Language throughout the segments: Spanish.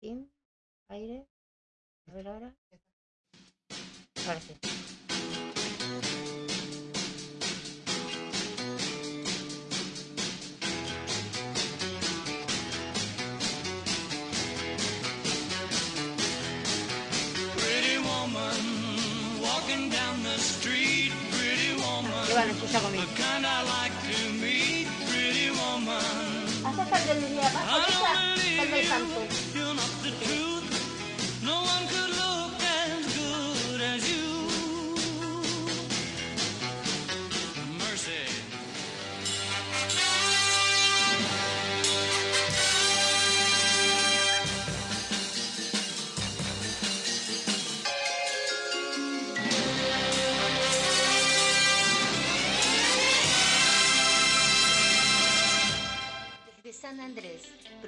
Sin aire. A ver ahora. Ahora sí. Pretty woman walking down the street. Pretty woman, Y bueno, escucha conmigo. the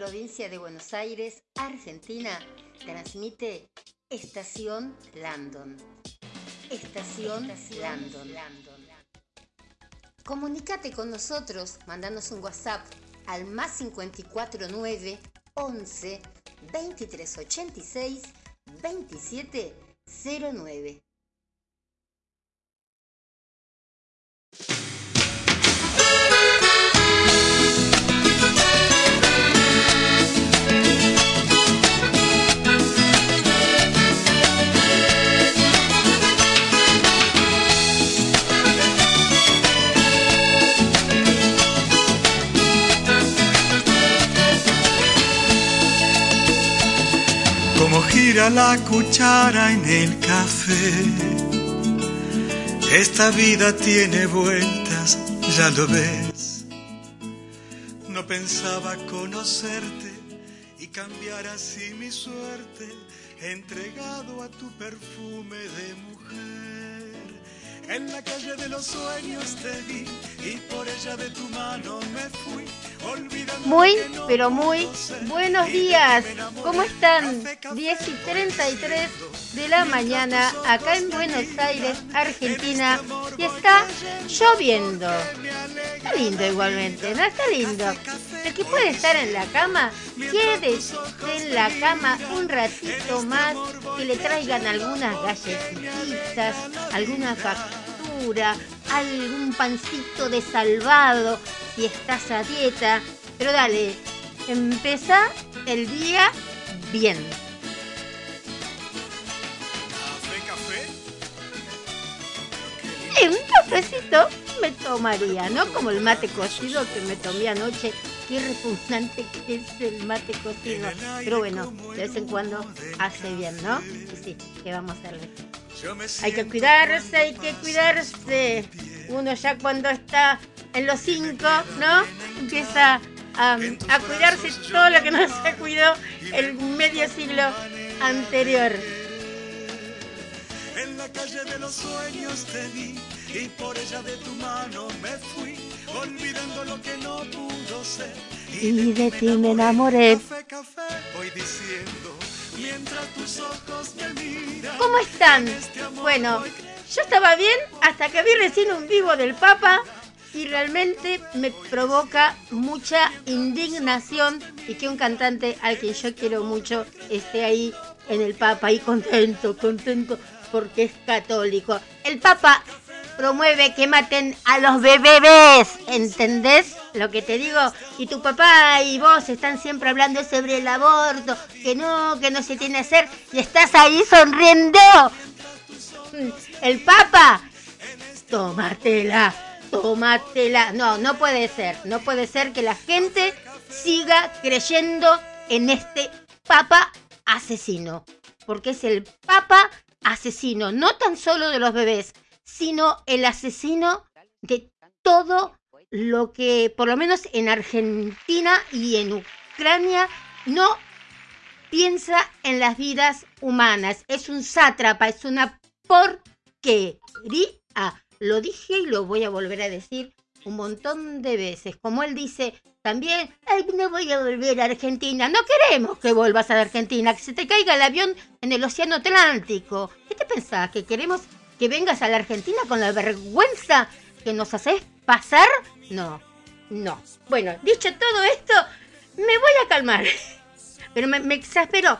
provincia de Buenos Aires, Argentina, transmite Estación Landon. Estación Landon. Comunicate con nosotros, mandanos un WhatsApp al más 549 11 2386 2709. Gira la cuchara en el café. Esta vida tiene vueltas, ya lo ves. No pensaba conocerte y cambiar así mi suerte, entregado a tu perfume de mujer. En la calle de los sueños te vi y por ella de tu mano me fui, Muy, pero muy buenos días. ¿Cómo están? Café, café, 10 y 33 de la mañana acá en Buenos Aires, Argentina. Y está lloviendo. Está lindo igualmente, ¿no? Está lindo. El que puede estar en la cama, quédese en la cama un ratito más, que le traigan algunas galletitas, alguna algún pancito de salvado, si estás a dieta. Pero dale, empezá el día bien. Café, café. Y un cafecito me tomaría, ¿no? Como el mate cocido que me tomé anoche. Qué repugnante que es el mate cocido. Pero bueno, de vez en cuando hace bien, ¿no? Y sí, ¿qué vamos a hacerle? Hay que cuidarse, hay que cuidarse. Uno ya cuando está en los cinco, ¿no? Empieza a, a cuidarse todo lo que no se cuidó el medio siglo anterior. En la calle de los sueños te vi y por ella de tu mano me fui, olvidando lo que no pudo ser. Y de ti me enamoré. Café, café, voy diciendo, ¿Cómo están? Bueno, yo estaba bien hasta que vi recién un vivo del Papa y realmente me provoca mucha indignación y que un cantante al que yo quiero mucho esté ahí en el Papa y contento, contento porque es católico. El Papa promueve que maten a los bebés, ¿entendés lo que te digo? Y tu papá y vos están siempre hablando sobre el aborto, que no, que no se tiene que hacer, y estás ahí sonriendo. El Papa, tómatela, tómatela. No, no puede ser, no puede ser que la gente siga creyendo en este Papa asesino, porque es el Papa asesino, no tan solo de los bebés, sino el asesino de todo lo que, por lo menos en Argentina y en Ucrania, no piensa en las vidas humanas. Es un sátrapa, es una porquería. Lo dije y lo voy a volver a decir un montón de veces. Como él dice también, Ay, no voy a volver a Argentina. No queremos que vuelvas a Argentina, que se te caiga el avión en el Océano Atlántico. ¿Qué te pensás? ¿Que queremos que vengas a la Argentina con la vergüenza que nos haces pasar? No, no. Bueno, dicho todo esto, me voy a calmar. pero me, me exasperó.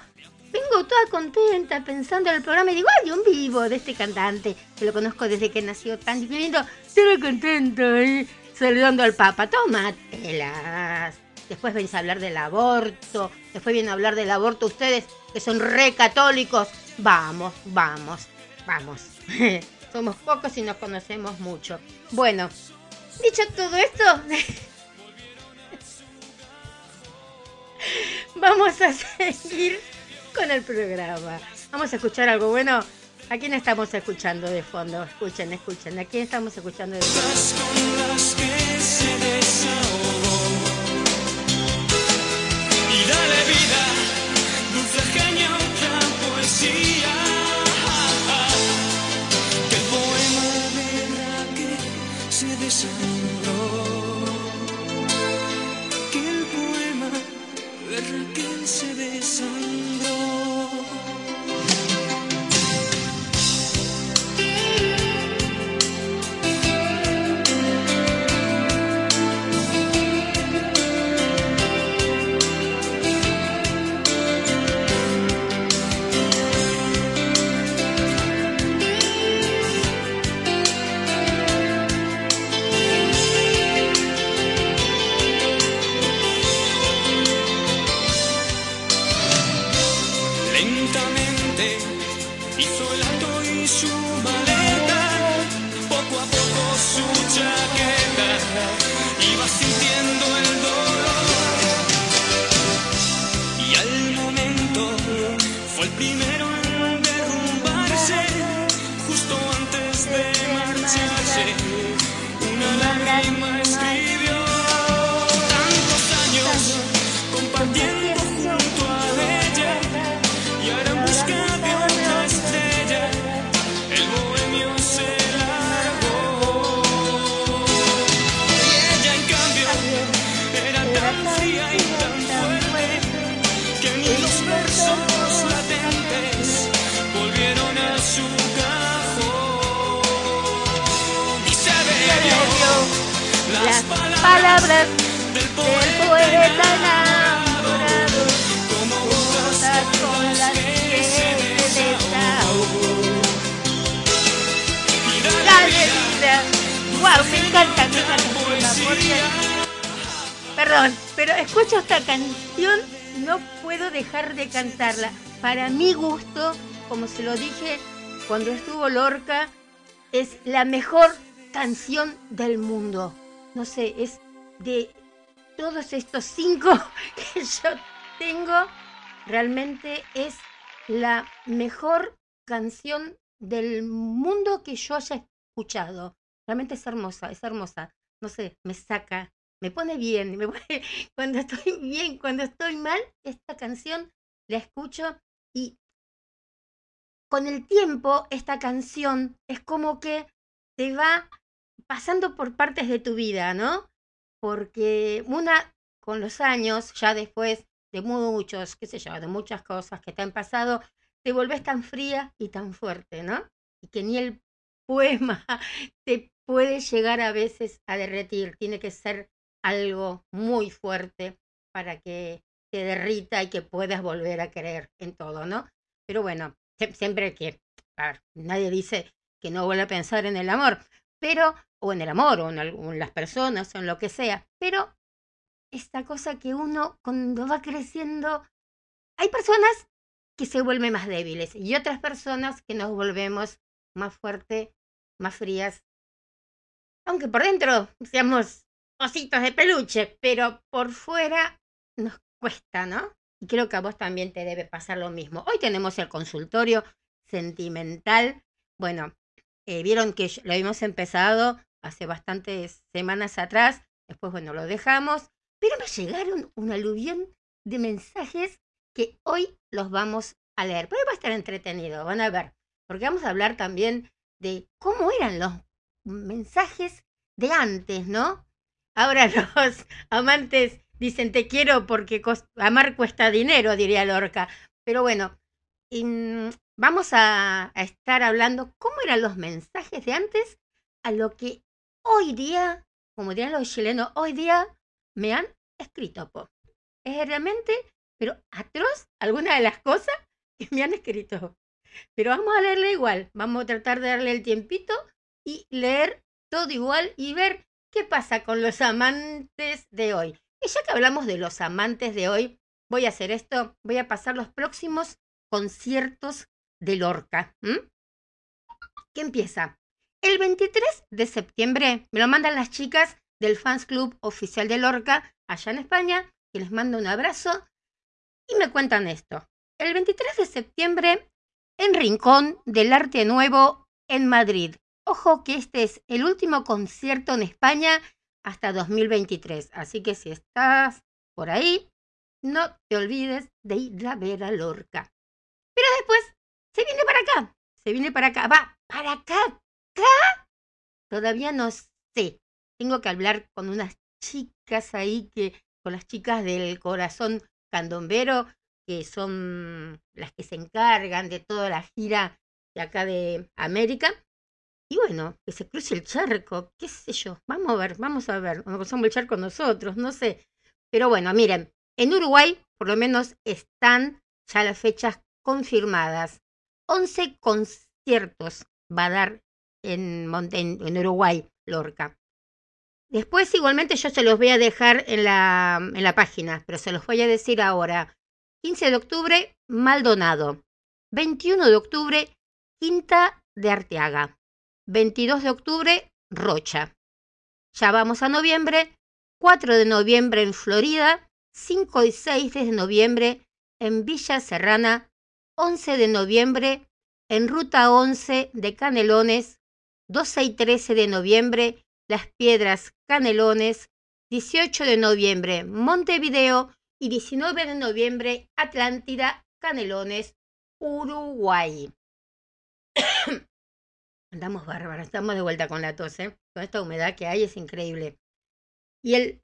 Vengo toda contenta pensando en el programa y digo, ay, un vivo de este cantante, que lo conozco desde que nació tan lindo, estoy contento ahí, saludando al Papa, tómatelas. Después venís a hablar del aborto, después vienen a hablar del aborto ustedes, que son re católicos. Vamos, vamos, vamos. Somos pocos y nos conocemos mucho. Bueno, dicho todo esto, vamos a seguir con el programa. Vamos a escuchar algo bueno. ¿A quién estamos escuchando de fondo? Escuchen, escuchen. ¿A quién estamos escuchando de fondo? Cuando estuvo Lorca, es la mejor canción del mundo. No sé, es de todos estos cinco que yo tengo, realmente es la mejor canción del mundo que yo haya escuchado. Realmente es hermosa, es hermosa. No sé, me saca, me pone bien. me pone- cuando estoy bien, cuando estoy mal, esta canción la escucho y con el tiempo esta canción es como que te va pasando por partes de tu vida, ¿no? Porque una, con los años, ya después de muchos, qué sé yo, de muchas cosas que te han pasado, te volvés tan fría y tan fuerte, ¿no? Y que ni el poema te puede llegar a veces a derretir, tiene que ser algo muy fuerte para que te derrita y que puedas volver a creer en todo, ¿no? Pero bueno, siempre que, nadie dice que no vuelva a pensar en el amor, pero, o en el amor, o en, o en las personas, o en lo que sea, pero esta cosa que uno cuando va creciendo, hay personas que se vuelven más débiles y otras personas que nos volvemos más fuertes, más frías, aunque por dentro seamos ositos de peluche, pero por fuera nos cuesta, ¿no? Y creo que a vos también te debe pasar lo mismo. Hoy tenemos el consultorio sentimental. Bueno, eh, vieron que lo habíamos empezado hace bastantes semanas atrás. Después, bueno, lo dejamos. Pero me llegaron un aluvión de mensajes que hoy los vamos a leer. Pero va a estar entretenido, van a ver. Porque vamos a hablar también de cómo eran los mensajes de antes, ¿no? Ahora los amantes dicen te quiero porque amar cuesta dinero, diría Lorca. Pero bueno, mm, vamos a, estar hablando cómo eran los mensajes de antes a lo que hoy día, como dirían los chilenos, hoy día me han escrito. Es realmente pero atroz algunas de las cosas que me han escrito. Pero vamos a leerle igual, vamos a tratar de darle el tiempito y leer todo igual y ver qué pasa con los amantes de hoy. Y ya que hablamos de los amantes de hoy, voy a hacer esto, voy a pasar los próximos conciertos de Lorca. ¿m? ¿Qué empieza? El 23 de septiembre me lo mandan las chicas del Fans Club Oficial de Lorca, allá en España, que les mando un abrazo y me cuentan esto. El 23 de septiembre en Rincón del Arte Nuevo en Madrid. Ojo que este es el último concierto en España hasta 2023, así que si estás por ahí, no te olvides de ir a ver a Lorca. Pero después se viene para acá, se viene para acá, va, para acá, acá. Todavía no sé. Tengo que hablar con unas chicas ahí que, con las chicas del corazón candombero, que son las que se encargan de toda la gira de acá de América. Y bueno, que se cruce el charco, qué sé yo. Vamos a ver, vamos a ver. Nos cruzamos el charco nosotros, no sé. Pero bueno, miren, en Uruguay por lo menos están ya las fechas confirmadas. 11 conciertos va a dar en, en Uruguay, Lorca. Después igualmente yo se los voy a dejar en la, en la página, pero se los voy a decir ahora. 15 de octubre, Maldonado. 21 de octubre, Quinta de Arteaga. 22 de octubre, Rocha. Ya vamos a noviembre. 4 de noviembre en Florida. 5 y 6 de noviembre en Villa Serrana. 11 de noviembre en Ruta 11 de Canelones. 12 y 13 de noviembre, Las Piedras Canelones. 18 de noviembre, Montevideo. Y 19 de noviembre, Atlántida, Canelones, Uruguay. Andamos bárbaros, estamos de vuelta con la tos, ¿eh? Con esta humedad que hay es increíble. Y el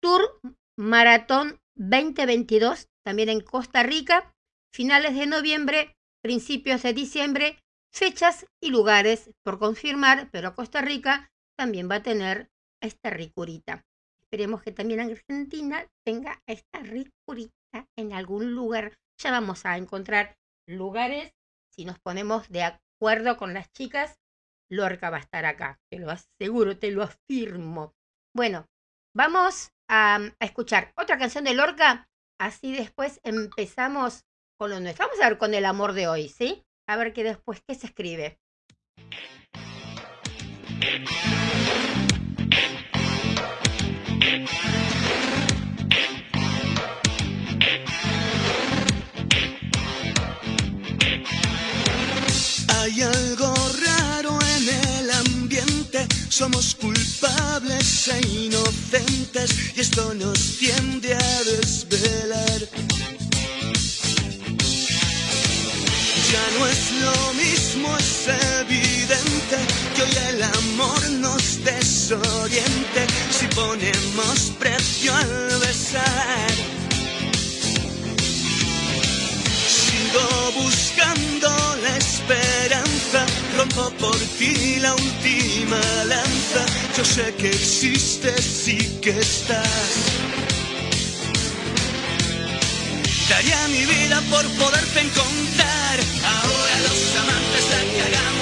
Tour Maratón 2022, también en Costa Rica, finales de noviembre, principios de diciembre, fechas y lugares por confirmar, pero Costa Rica también va a tener esta ricurita. Esperemos que también Argentina tenga esta ricurita en algún lugar. Ya vamos a encontrar lugares si nos ponemos de acuerdo con las chicas. Lorca va a estar acá, te lo aseguro, te lo afirmo. Bueno, vamos a, a escuchar otra canción de Lorca, así después empezamos con lo nuestro. Vamos a ver con el amor de hoy, ¿sí? A ver qué después, qué se escribe. Hay algo raro en el ambiente, somos culpables e inocentes y esto nos tiende a desvelar. Ya no es lo mismo, es evidente que hoy el amor nos desoriente si ponemos precio al besar. Buscando la esperanza, rompo por ti la última lanza. Yo sé que existes y que estás. Daría mi vida por poderte encontrar. Ahora los amantes la cagamos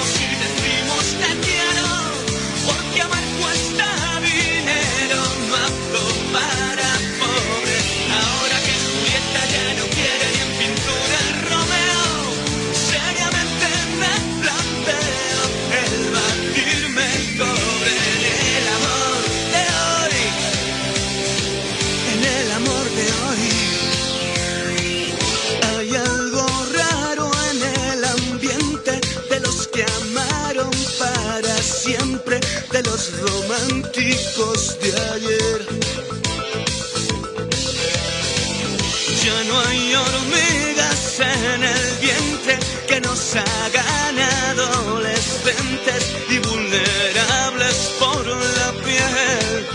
que nos hagan adolescentes y vulnerables por la piel.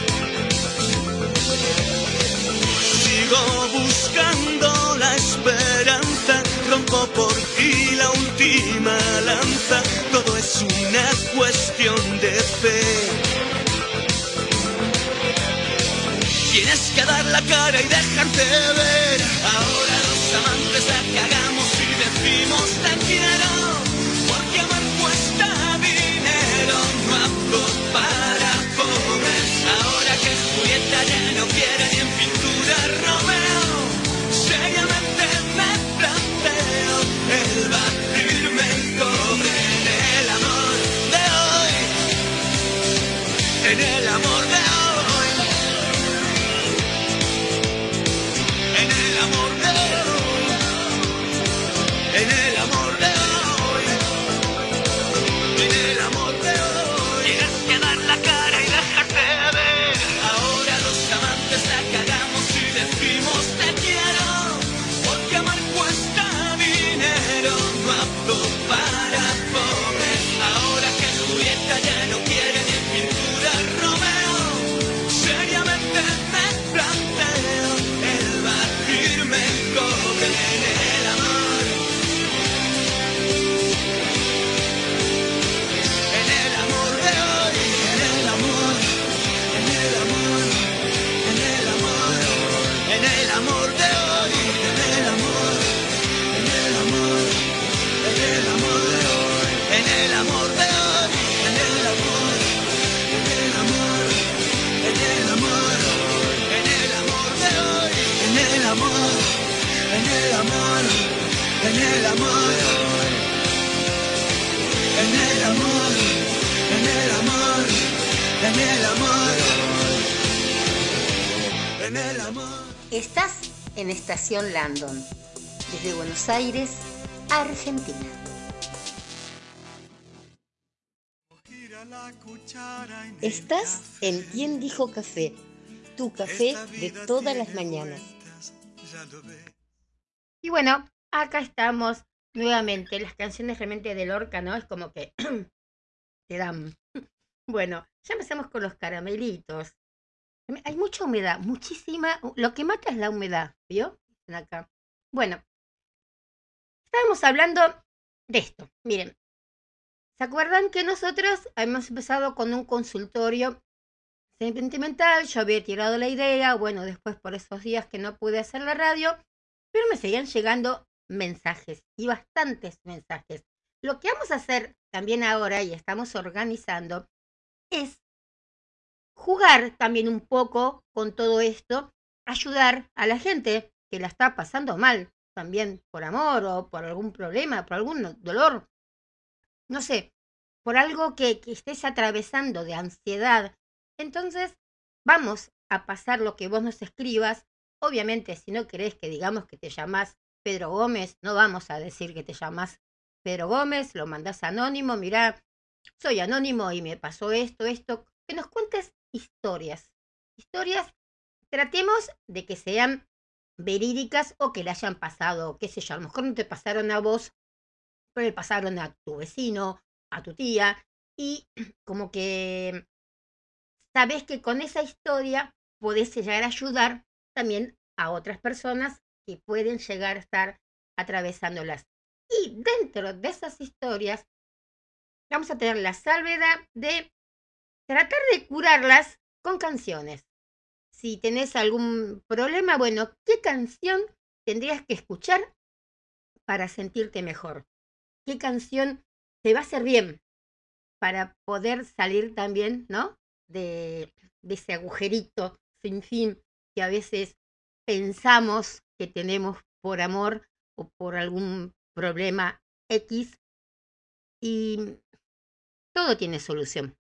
Sigo buscando la esperanza, rompo por ti la última lanza, todo es una cuestión de fe. Tienes que dar la cara y dejarte ver, amor vimos tan Estás en Estación Landon, desde Buenos Aires, Argentina. Estás en Quién Dijo Café, tu café de todas las mañanas. Y bueno, acá estamos nuevamente. Las canciones realmente de Lorca, ¿no? Es como que te dan. Bueno, ya empezamos con los caramelitos. Hay mucha humedad, muchísima. Lo que mata es la humedad, ¿vio? Bueno, estábamos hablando de esto. Miren, ¿se acuerdan que nosotros hemos empezado con un consultorio sentimental? Yo había tirado la idea, bueno, después por esos días que no pude hacer la radio, pero me seguían llegando mensajes y bastantes mensajes. Lo que vamos a hacer también ahora y estamos organizando es jugar también un poco con todo esto, ayudar a la gente que la está pasando mal, también por amor o por algún problema, por algún dolor, no sé, por algo que, estés atravesando de ansiedad. Entonces, vamos a pasar lo que vos nos escribas. Obviamente, si no querés que digamos que te llamás Pedro Gómez, no vamos a decir que te llamás Pedro Gómez, lo mandás anónimo, mirá, soy anónimo y me pasó esto, esto, que nos cuentes historias. Historias, tratemos de que sean verídicas o que le hayan pasado, qué sé yo, a lo mejor no te pasaron a vos, pero le pasaron a tu vecino, a tu tía, y como que sabes que con esa historia podés llegar a ayudar también a otras personas que pueden llegar a estar atravesándolas. Y dentro de esas historias vamos a tener la salvedad de tratar de curarlas con canciones. Si tenés algún problema, bueno, ¿qué canción tendrías que escuchar para sentirte mejor? ¿Qué canción te va a hacer bien para poder salir también, ¿no? De, de ese agujerito sin fin que a veces pensamos que tenemos por amor o por algún problema X y todo tiene solución.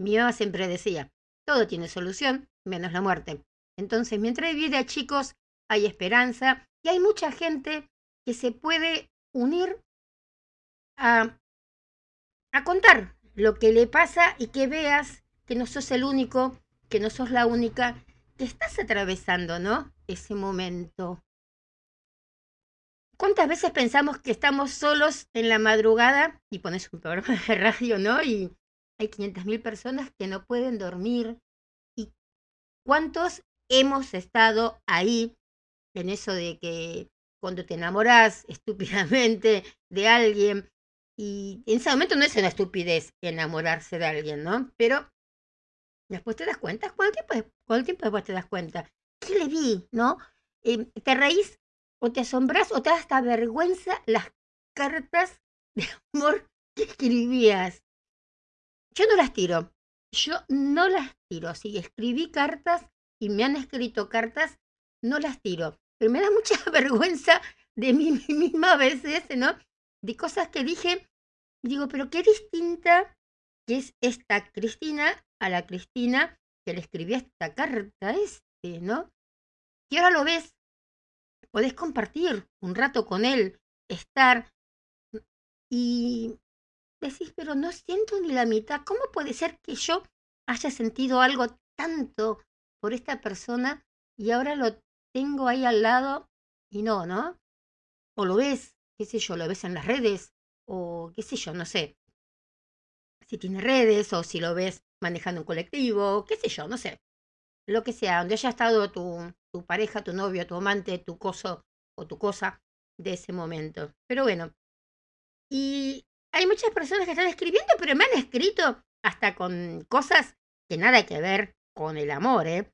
Mi mamá siempre decía, todo tiene solución, menos la muerte. Entonces, mientras vida, chicos, hay esperanza y hay mucha gente que se puede unir a, a contar lo que le pasa y que veas que no sos el único, que no sos la única, que estás atravesando, ¿no? Ese momento. ¿Cuántas veces pensamos que estamos solos en la madrugada y pones un programa de radio, ¿no? Y hay 500.000 personas que no pueden dormir. ¿Y cuántos hemos estado ahí en eso de que cuando te enamoras estúpidamente de alguien y en ese momento no es una estupidez enamorarse de alguien, ¿no? Pero después te das cuenta, ¿cuánto tiempo, cuánto tiempo después te das cuenta? ¿Qué le vi, no? Eh, te reís o te asombras o te da hasta vergüenza las cartas de amor que escribías. Yo no las tiro. Yo no las tiro. Si escribí cartas y me han escrito cartas, no las tiro. Pero me da mucha vergüenza de mí misma a veces, ¿no? De cosas que dije. Digo, pero qué distinta que es esta Cristina a la Cristina que le escribí esta carta este, ¿no? Y ahora lo ves. Podés compartir un rato con él, estar y decís, pero no siento ni la mitad. ¿Cómo puede ser que yo haya sentido algo tanto por esta persona y ahora lo tengo ahí al lado y no, ¿no? O lo ves, qué sé yo, lo ves en las redes o qué sé yo, no sé. Si tiene redes o si lo ves manejando un colectivo, qué sé yo, no sé. Lo que sea, donde haya estado tu, tu pareja, tu novio, tu amante, tu coso o tu cosa de ese momento. Pero bueno, y hay muchas personas que están escribiendo, pero me han escrito hasta con cosas que nada que ver con el amor, ¿eh?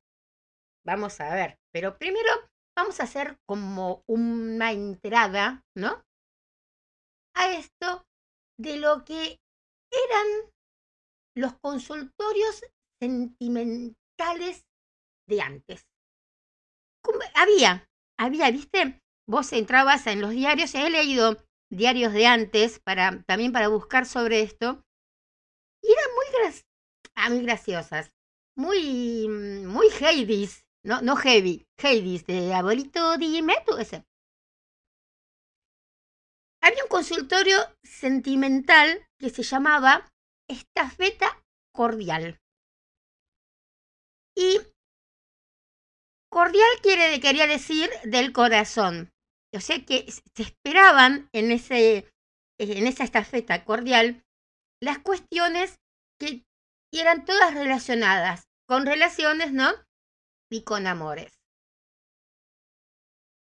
Vamos a ver. Pero primero vamos a hacer como una entrada, ¿no? A esto de lo que eran los consultorios sentimentales de antes. Había, había, ¿viste? Vos entrabas en los diarios, he leído diarios de antes para, también para buscar sobre esto, y eran muy, ah, graciosas, muy, mm, muy no, no heavy, de abuelito, dime tú, ese. Había un consultorio sentimental que se llamaba Estafeta Cordial. Y cordial quiere, quería decir del corazón. O sea que se esperaban en, ese, en esa estafeta cordial las cuestiones que eran todas relacionadas con relaciones, ¿no? Y con amores.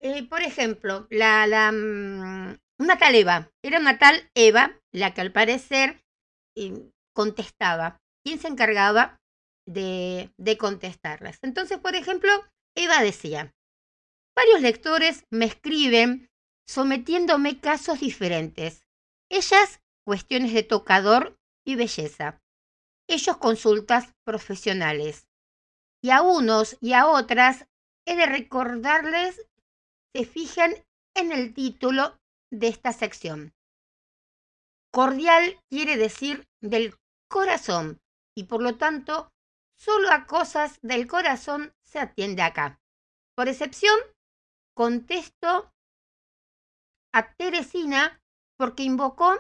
Eh, por ejemplo, la, la, mm, una tal Eva, era una tal Eva la que al parecer eh, contestaba. ¿Quién se encargaba de, de contestarlas? Entonces, por ejemplo, Eva decía, varios lectores me escriben sometiéndome casos diferentes. Ellas, cuestiones de tocador y belleza. Ellos, consultas profesionales. Y a unos y a otras he de recordarles, se fijen en el título de esta sección. Cordial quiere decir del corazón y por lo tanto solo a cosas del corazón se atiende acá. Por excepción, contesto a Teresina porque invocó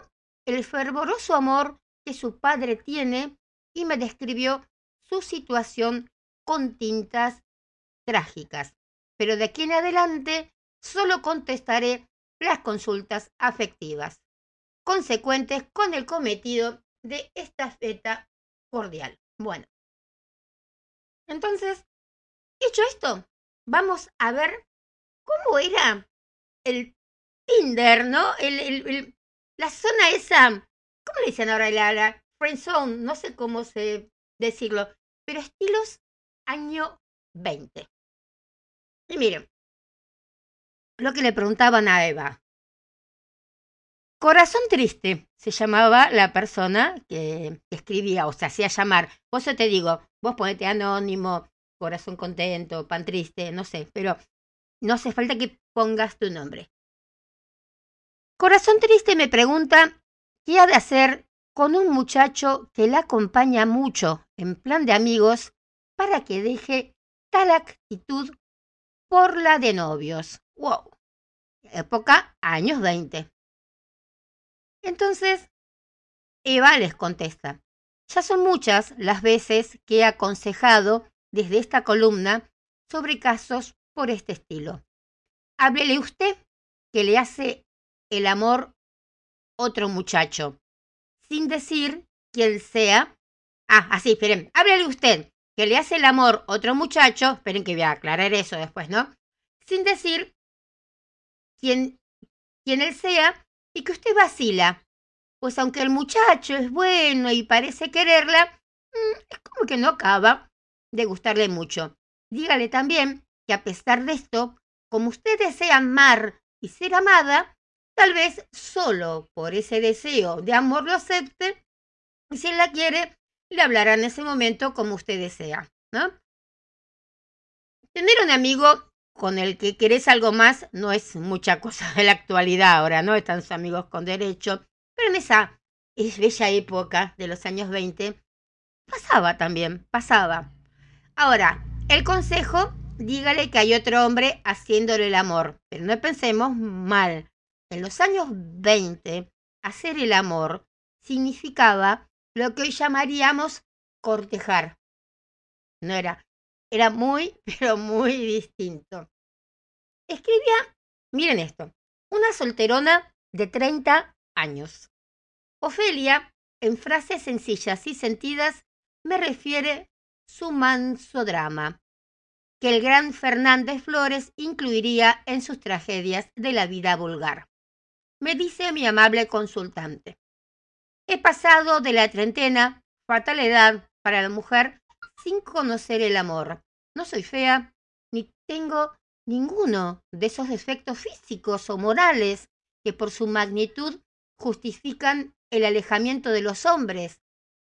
el fervoroso amor que su padre tiene y me describió su situación con tintas trágicas. Pero de aquí en adelante solo contestaré las consultas afectivas, consecuentes con el cometido de esta feta cordial. Bueno, entonces, dicho esto, vamos a ver cómo era el Tinder, ¿no? El, la zona esa, ¿cómo le dicen ahora? La, la friend zone, no sé cómo se decirlo, pero estilos año 20. Y miren, lo que le preguntaban a Eva. Corazón triste se llamaba la persona que, que escribía o se hacía llamar. Por eso te digo, vos ponete anónimo, corazón contento, pan triste, no sé, pero no hace falta que pongas tu nombre. Corazón triste me pregunta qué ha de hacer con un muchacho que la acompaña mucho en plan de amigos para que deje tal actitud por la de novios. Wow. Época años 20. Entonces, Eva les contesta. Ya son muchas las veces que he aconsejado desde esta columna sobre casos por este estilo. Háblele usted que le hace el amor otro muchacho, sin decir quién sea. Ah, así, esperen. Háblele usted que le hace el amor otro muchacho. Esperen que voy a aclarar eso después, ¿no? Sin decir quién, quién él sea y que usted vacila. Pues aunque el muchacho es bueno y parece quererla, mm, es como que no acaba de gustarle mucho. Dígale también que a pesar de esto, como usted desea amar y ser amada, tal vez solo por ese deseo de amor lo acepte y si la quiere, le hablará en ese momento como usted desea, ¿no? Tener un amigo con el que querés algo más no es mucha cosa de la actualidad ahora, ¿no? Están sus amigos con derecho, pero en esa es bella época de los años 20 pasaba también, pasaba. Ahora, el consejo, dígale que hay otro hombre haciéndole el amor, pero no pensemos mal. En los años 20, hacer el amor significaba lo que hoy llamaríamos cortejar. No era, era muy, pero muy distinto. Escribía, miren esto, una solterona de 30 años. Ofelia, en frases sencillas y sentidas, me refiere su manso drama, que el gran Fernández Flores incluiría en sus tragedias de la vida vulgar. Me dice mi amable consultante. He pasado de la treintena, fatal edad para la mujer, sin conocer el amor. No soy fea, ni tengo ninguno de esos defectos físicos o morales que por su magnitud justifican el alejamiento de los hombres.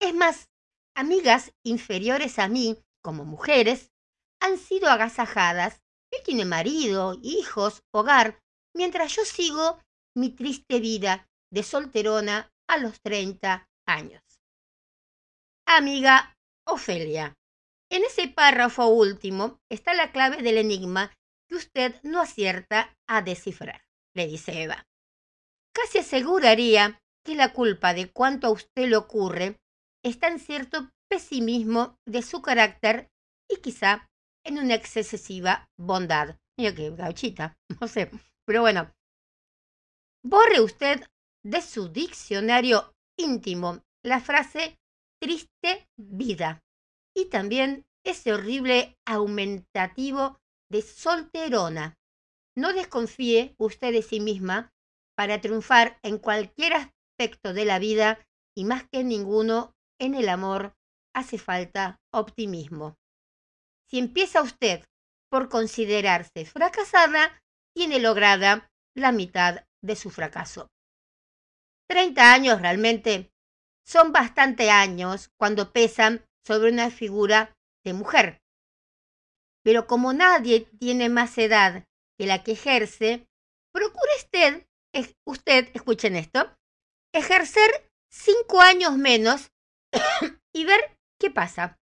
Es más, amigas inferiores a mí, como mujeres, han sido agasajadas. Él tiene marido, hijos, hogar, mientras yo sigo mi triste vida de solterona a los 30 años. Amiga Ofelia, en ese párrafo último está la clave del enigma que usted no acierta a descifrar, le dice Eva. Casi aseguraría que la culpa de cuanto a usted le ocurre está en cierto pesimismo de su carácter y quizá en una excesiva bondad. Mira qué gauchita, no sé. Pero bueno, borre usted de su diccionario íntimo la frase triste vida y también ese horrible aumentativo de solterona. No desconfíe usted de sí misma para triunfar en cualquier aspecto de la vida y más que ninguno en el amor hace falta optimismo. Si empieza usted por considerarse fracasada, tiene lograda la mitad de su fracaso. Treinta años realmente son bastante años cuando pesan sobre una figura de mujer. Pero como nadie tiene más edad que la que ejerce, procure usted, usted, escuchen esto, ejercer cinco años menos y ver qué pasa.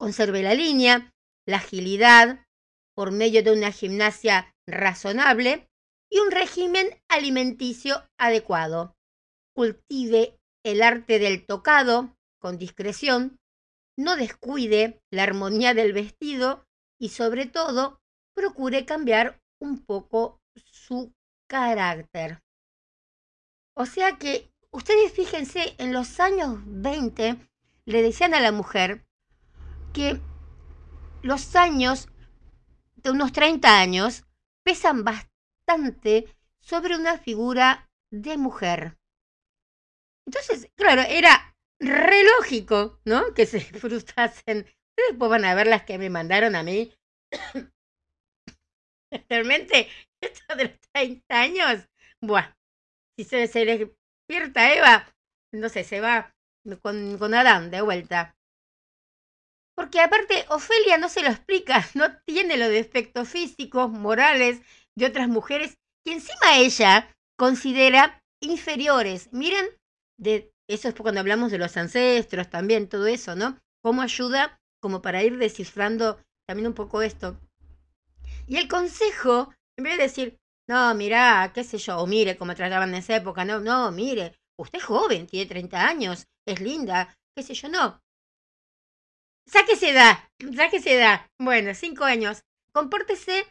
Conserve la línea, la agilidad, por medio de una gimnasia razonable y un régimen alimenticio adecuado. Cultive el arte del tocado con discreción, no descuide la armonía del vestido y sobre todo procure cambiar un poco su carácter. O sea que ustedes fíjense, en los años 20 le decían a la mujer que los años de unos 30 años pesan bastante sobre una figura de mujer. Entonces, claro, era re lógico, ¿no? Que se frustrasen. Después van a ver las que me mandaron a mí. Realmente, esto de los 30 años, buah, si se, despierta Eva, no sé, se va con, con Adán de vuelta. Porque aparte, Ofelia no se lo explica, no tiene los defectos físicos, morales de otras mujeres que encima ella considera inferiores. Miren, de eso es cuando hablamos de los ancestros también, todo eso, ¿no? Cómo ayuda como para ir descifrando también un poco esto. Y el consejo, en vez de decir, no, mira, qué sé yo, o mire cómo trataban en esa época, no, no, mire, usted es joven, tiene 30 años, es linda, qué sé yo, no. Sáquese edad, sáquese edad. Bueno, 5 años. Compórtese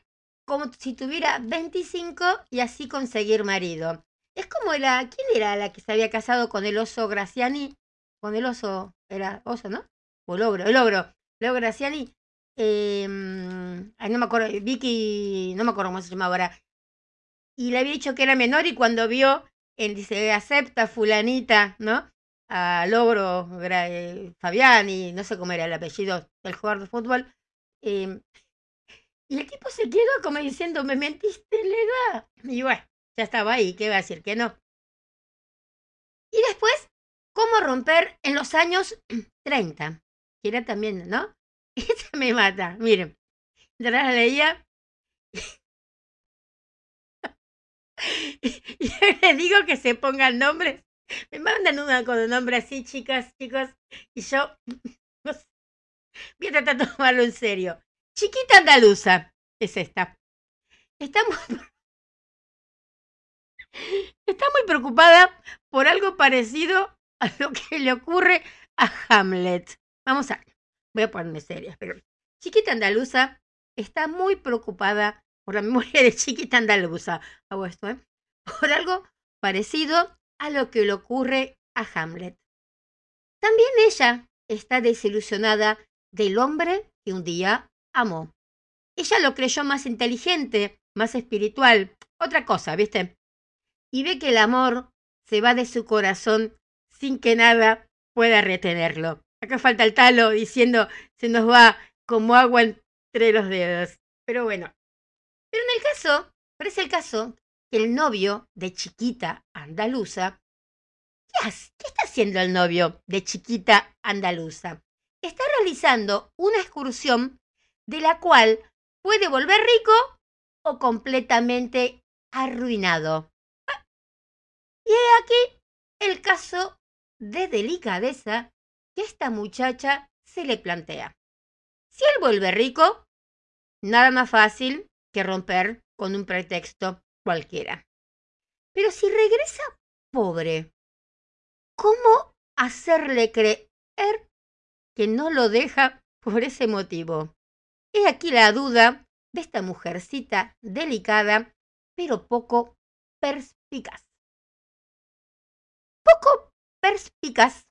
como si tuviera 25 y así conseguir marido. Es como la, ¿quién era la que se había casado con el oso Graciani? Con el oso, era oso, ¿no? O el ogro, el ogro. Leo Graciani. Eh, ay, no me acuerdo, Vicky, no me acuerdo cómo se llamaba ahora. Y le había dicho que era menor y cuando vio, él dice, acepta fulanita, ¿no? A Logro eh, Fabiani, no sé cómo era el apellido del jugador de fútbol. Eh, y el tipo se quedó como diciendo, me mentiste la edad. Y bueno, ya estaba ahí, ¿qué va a decir? Que no. Y después, ¿cómo romper en los años 30? Que era también, ¿no? Esta me mata, miren. Ya la leía. yo les digo que se pongan nombres. Me mandan una con un nombre así, chicas, chicos. Y yo voy a tratar de tomarlo en serio. Chiquita andaluza es esta. Está muy, Está muy preocupada por algo parecido a lo que le ocurre a Hamlet. Vamos a, voy a ponerme seria, pero Chiquita Andaluza está muy preocupada por la memoria de Chiquita Andaluza. Hago esto, ¿eh? Por algo parecido a lo que le ocurre a Hamlet. También ella está desilusionada del hombre que un día amó. Ella lo creyó más inteligente, más espiritual, otra cosa, ¿viste? y ve que el amor se va de su corazón sin que nada pueda retenerlo. Acá falta el talo diciendo se nos va como agua entre los dedos. Pero bueno, caso, pero es el caso que el novio de chiquita andaluza, ¿qué, está haciendo el novio de chiquita andaluza? Está realizando una excursión de la cual puede volver rico o completamente arruinado. Y he aquí el caso de delicadeza que esta muchacha se le plantea. Si él vuelve rico, nada más fácil que romper con un pretexto cualquiera. Pero si regresa pobre, ¿cómo hacerle creer que no lo deja por ese motivo? He aquí la duda de esta mujercita delicada, pero poco perspicaz. Poco perspicaz,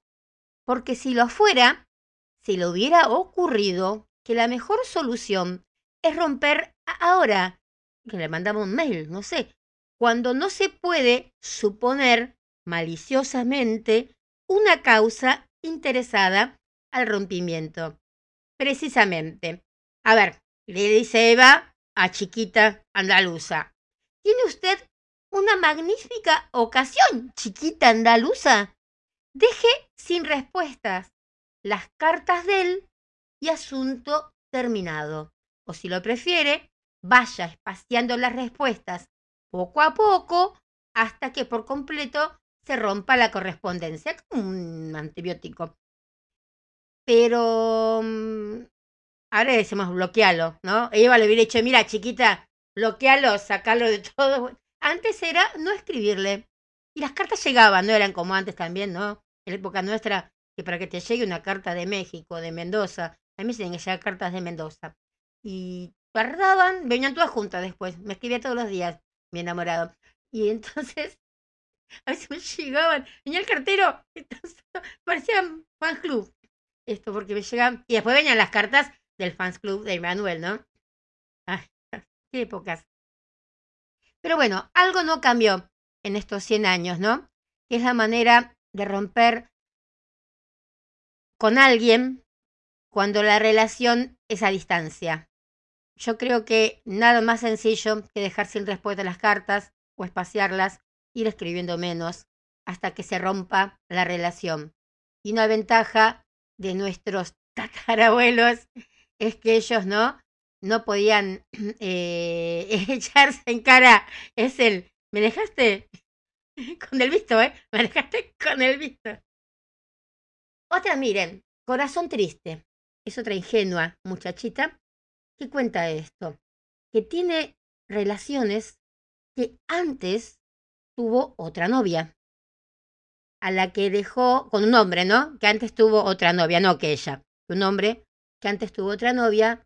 porque si lo fuera, si le hubiera ocurrido que la mejor solución es romper ahora, que le mandamos un mail, no sé, cuando no se puede suponer maliciosamente una causa interesada al rompimiento. Precisamente. A ver, le dice Eva a chiquita andaluza. ¿Tiene usted una magnífica ocasión, chiquita andaluza? Deje sin respuestas las cartas de él y asunto terminado. O si lo prefiere, vaya espaciando las respuestas poco a poco hasta que por completo se rompa la correspondencia, como un antibiótico. Pero mm, ahora decimos bloquealo, ¿no? Eva le hubiera dicho, mira, chiquita, bloquealo, sacalo de todo. Antes era no escribirle. Y las cartas llegaban, no eran como antes también, ¿no? En época nuestra, que para que te llegue una carta de México, de Mendoza, a mí se tienen que llegar cartas de Mendoza. Y tardaban, venían todas juntas después. Me escribía todos los días, mi enamorado. Y entonces, a veces me llegaban, venía el cartero, entonces, parecían fan club. Esto porque me llegaban. Y después venían las cartas del fans club de Manuel, ¿no? Ay, qué épocas. Pero bueno, algo no cambió en estos 100 años, ¿no? Que es la manera de romper con alguien cuando la relación es a distancia. Yo creo que nada más sencillo que dejar sin respuesta las cartas o espaciarlas, ir escribiendo menos hasta que se rompa la relación. Y una ventaja de nuestros tatarabuelos es que ellos no no podían eh, echarse en cara. Es el me dejaste con el visto eh me dejaste con el visto otra miren corazón triste. Es otra ingenua muchachita que cuenta esto que tiene relaciones que antes tuvo otra novia a la que dejó con un hombre, ¿no? Que antes tuvo otra novia, no que ella, un hombre que antes tuvo otra novia,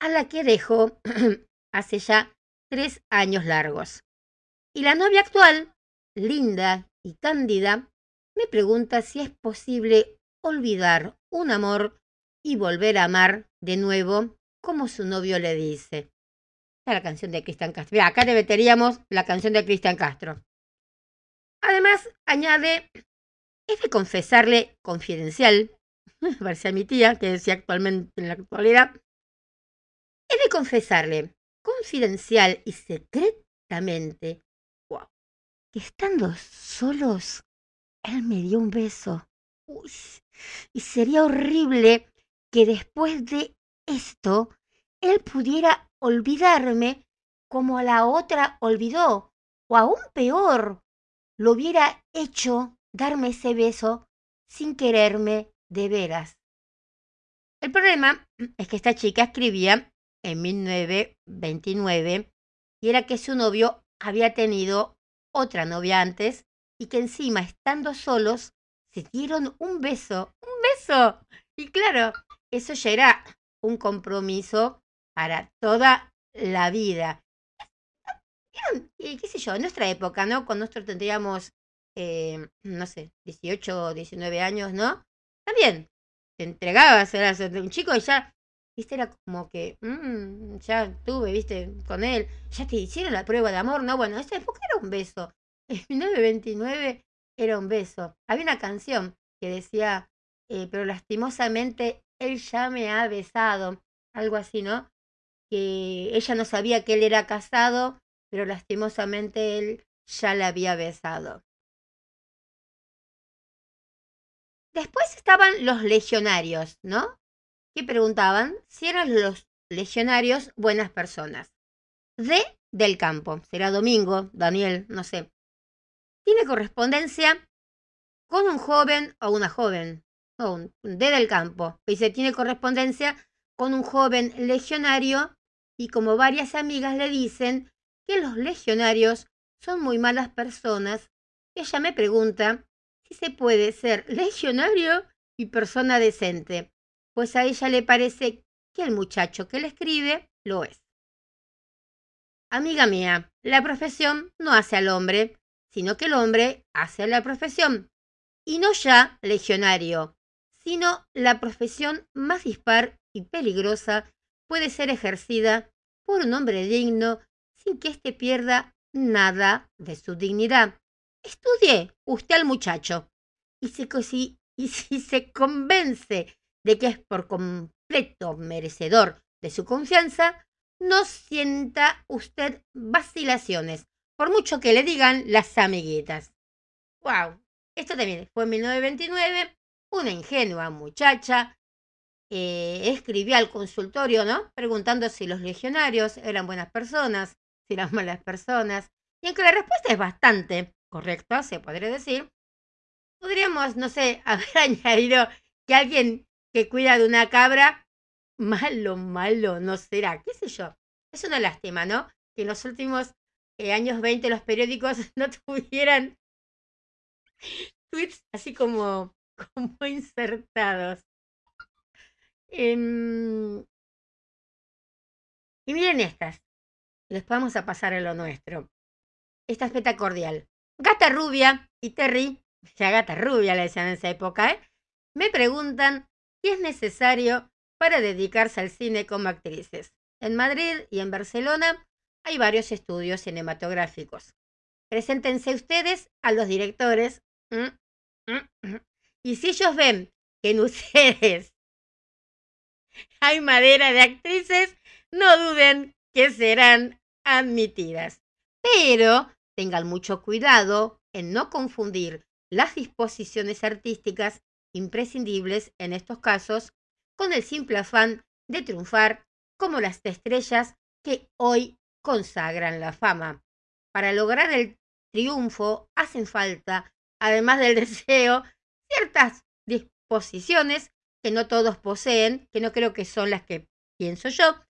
a la que dejó hace ya tres años largos. Y la novia actual, linda y cándida, me pregunta si es posible olvidar un amor y volver a amar de nuevo, como su novio le dice. Está la canción de Cristian Castro. Mira, acá le meteríamos la canción de Cristian Castro. Además, añade, es de confesarle confidencial, parecía mi tía, que decía actualmente en la actualidad, es de confesarle confidencial y secretamente, wow, que estando solos, él me dio un beso. Uy, y sería horrible que después de esto, él pudiera olvidarme como a la otra olvidó, o aún peor, lo hubiera hecho darme ese beso sin quererme de veras. El problema es que esta chica escribía en 1929 y era que su novio había tenido otra novia antes y que encima, estando solos, se dieron un beso, un beso. Y claro, eso ya era un compromiso para toda la vida. Y qué sé yo, en nuestra época, ¿no? Cuando nosotros tendríamos, eh, no sé, 18 o 19 años, ¿no? También te entregabas, eras un chico y ya, viste, era como que, mm, ya tuve, viste, con él, ya te hicieron la prueba de amor, ¿no? Bueno, esa época era un beso. En 1929 era un beso. Había una canción que decía, eh, pero lastimosamente él ya me ha besado, algo así, ¿no? que ella no sabía que él era casado, pero lastimosamente él ya la había besado. Después estaban los legionarios, ¿no? Que preguntaban si eran los legionarios buenas personas. D del campo, será Domingo, Daniel, no sé. Tiene correspondencia con un joven o una joven, no, un D del campo. Dice, tiene correspondencia con un joven legionario y como varias amigas le dicen que los legionarios son muy malas personas, ella me pregunta si se puede ser legionario y persona decente, pues a ella le parece que el muchacho que le escribe lo es. Amiga mía, la profesión no hace al hombre, sino que el hombre hace a la profesión. Y no ya legionario, sino la profesión más dispar y peligrosa puede ser ejercida por un hombre digno sin que éste pierda nada de su dignidad. Estudie usted al muchacho y si, y si se convence de que es por completo merecedor de su confianza, no sienta usted vacilaciones, por mucho que le digan las amiguitas. ¡Wow! Esto también fue en 1929. Una ingenua muchacha eh, escribió al consultorio, ¿no? Preguntando si los legionarios eran buenas personas, si eran malas personas. Y aunque la respuesta es bastante correcta, se podría decir, podríamos, no sé, haber añadido que alguien que cuida de una cabra, malo, malo no será, qué sé yo. Es una lástima, ¿no? Que en los últimos eh, años 20 los periódicos no tuvieran tweets así como, como insertados. Em, y miren estas. Les vamos a pasar a lo nuestro. Esta es cordial. Gata Rubia y Terry, ya Gata Rubia le decían en esa época, ¿eh? me preguntan si es necesario para dedicarse al cine como actrices. En Madrid y en Barcelona hay varios estudios cinematográficos. Preséntense ustedes a los directores. Y si ellos ven que en ustedes hay madera de actrices, no duden que serán admitidas. Pero tengan mucho cuidado en no confundir las disposiciones artísticas imprescindibles en estos casos con el simple afán de triunfar como las estrellas que hoy consagran la fama. Para lograr el triunfo hacen falta, además del deseo, ciertas disposiciones que no todos poseen, que no creo que son las que pienso yo,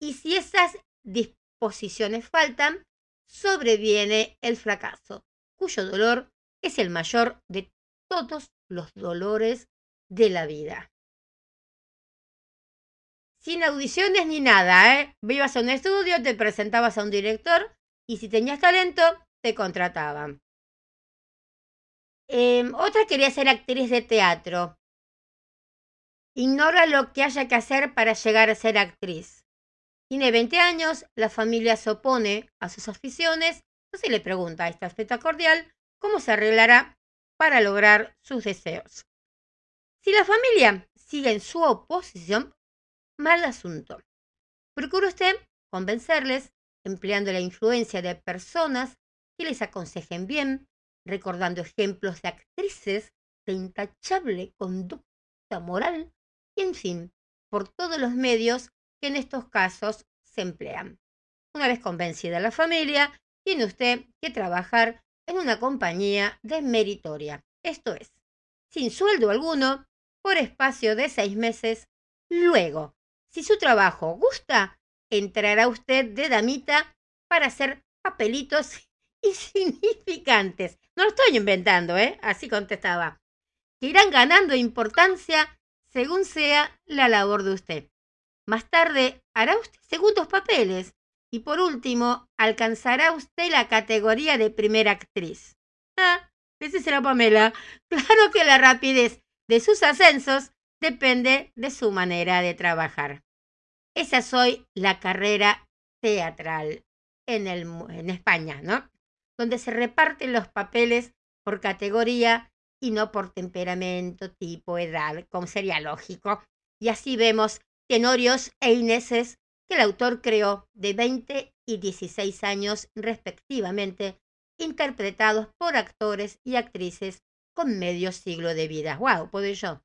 y si esas disposiciones faltan, sobreviene el fracaso, cuyo dolor es el mayor de todos los dolores de la vida. Sin audiciones ni nada, ¿eh? Vivas a un estudio, te presentabas a un director y si tenías talento, te contrataban. Em, otra quería ser actriz de teatro. Ignora lo que haya que hacer para llegar a ser actriz. Tiene 20 años, la familia se opone a sus aficiones, entonces le pregunta a esta feta cordial cómo se arreglará para lograr sus deseos. Si la familia sigue en su oposición, mal asunto. Procure usted convencerles empleando la influencia de personas que les aconsejen bien, recordando ejemplos de actrices de intachable conducta moral y, en fin, por todos los medios que en estos casos se emplean. Una vez convencida la familia, tiene usted que trabajar en una compañía de meritoria, esto es, sin sueldo alguno, por espacio de seis meses. Luego, si su trabajo gusta, entrará usted de damita para hacer papelitos insignificantes. No lo estoy inventando, ¿eh? Así contestaba. Que irán ganando importancia según sea la labor de usted. Más tarde hará usted segundos papeles y por último alcanzará usted la categoría de primera actriz. Ah, ese será Pamela. Claro que la rapidez de sus ascensos depende de su manera de trabajar. Esa es hoy la carrera teatral en, el, en España, ¿no? Donde se reparten los papeles por categoría y no por temperamento, tipo, edad, como sería lógico. Y así vemos tenorios e ineses que el autor creó de 20 y 16 años respectivamente, interpretados por actores y actrices con medio siglo de vida. ¡Wow! Puedo yo.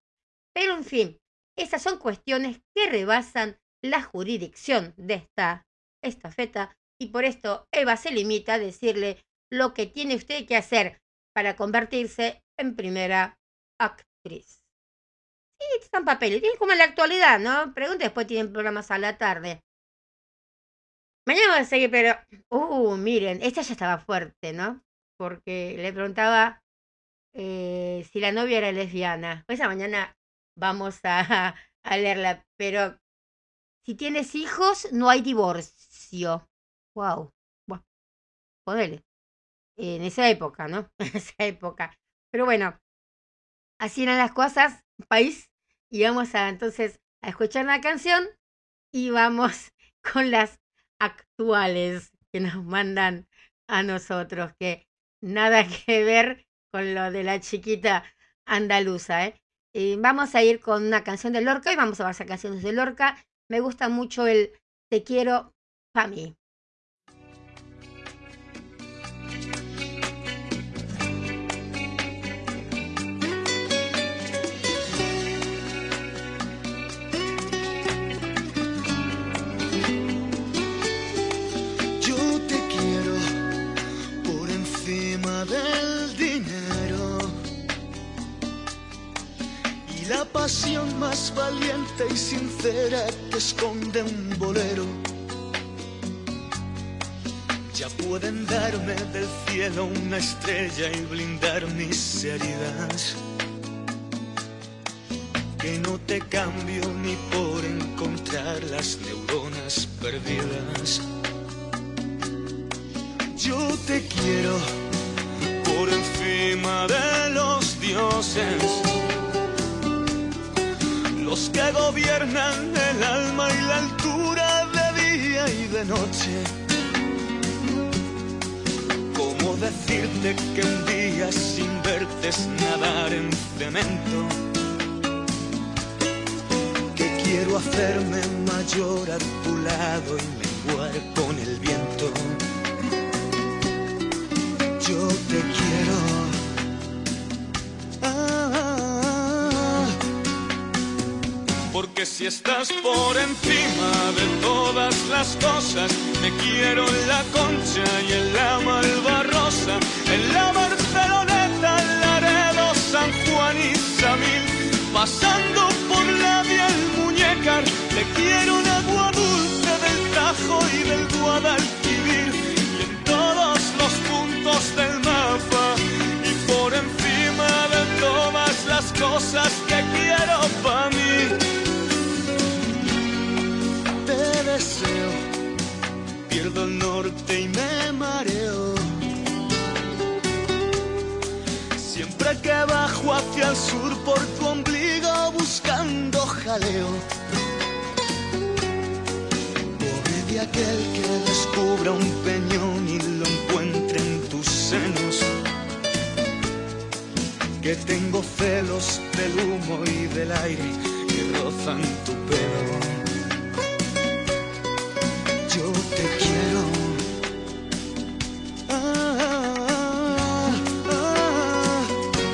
Pero en fin, esas son cuestiones que rebasan la jurisdicción de esta estafeta y por esto Eva se limita a decirle lo que tiene usted que hacer para convertirse en primera actriz. Sí, están papeles, es como en la actualidad, ¿no? Pregunta después tienen programas a la tarde. Mañana vamos a seguir, pero. Uh, miren, esta ya estaba fuerte, ¿no? Porque le preguntaba eh, si la novia era lesbiana. Esa mañana vamos a, leerla, pero si tienes hijos, no hay divorcio. Wow. Bueno. En esa época, ¿no? En esa época. Pero bueno, así eran las cosas, país. Y vamos a entonces a escuchar una canción y vamos con las actuales que nos mandan a nosotros, que nada que ver con lo de la chiquita andaluza. ¿eh? Y vamos a ir con una canción de Lorca y vamos a pasar canciones de Lorca. Me gusta mucho el Te quiero pa' mí. Del dinero y la pasión más valiente y sincera que esconde un bolero. Ya pueden darme del cielo una estrella y blindar mis heridas. Que no te cambio ni por encontrar las neuronas perdidas. Yo te quiero por encima de los dioses, los que gobiernan el alma y la altura de día y de noche. ¿Cómo decirte que un día sin verte es nadar en cemento? Que quiero hacerme mayor a tu lado y menguar con el viento yo te porque si estás por encima de todas las cosas, te quiero en la concha y en la malvarrosa, en la Barceloneta, en Laredo, San Juan y Samil, pasando por la vía el Muñecar, te quiero en agua dulce del Tajo y del Guadalquivir. Y en todos los puntos del mapa y por encima de todas las cosas que quiero para mí. Te deseo, pierdo el norte y me mareo. Siempre que bajo hacia el sur por tu ombligo buscando jaleo. Pobre de aquel que descubra un peñón y Que tengo celos del humo y del aire que rozan tu pelo. Yo te quiero. Ah, ah, ah.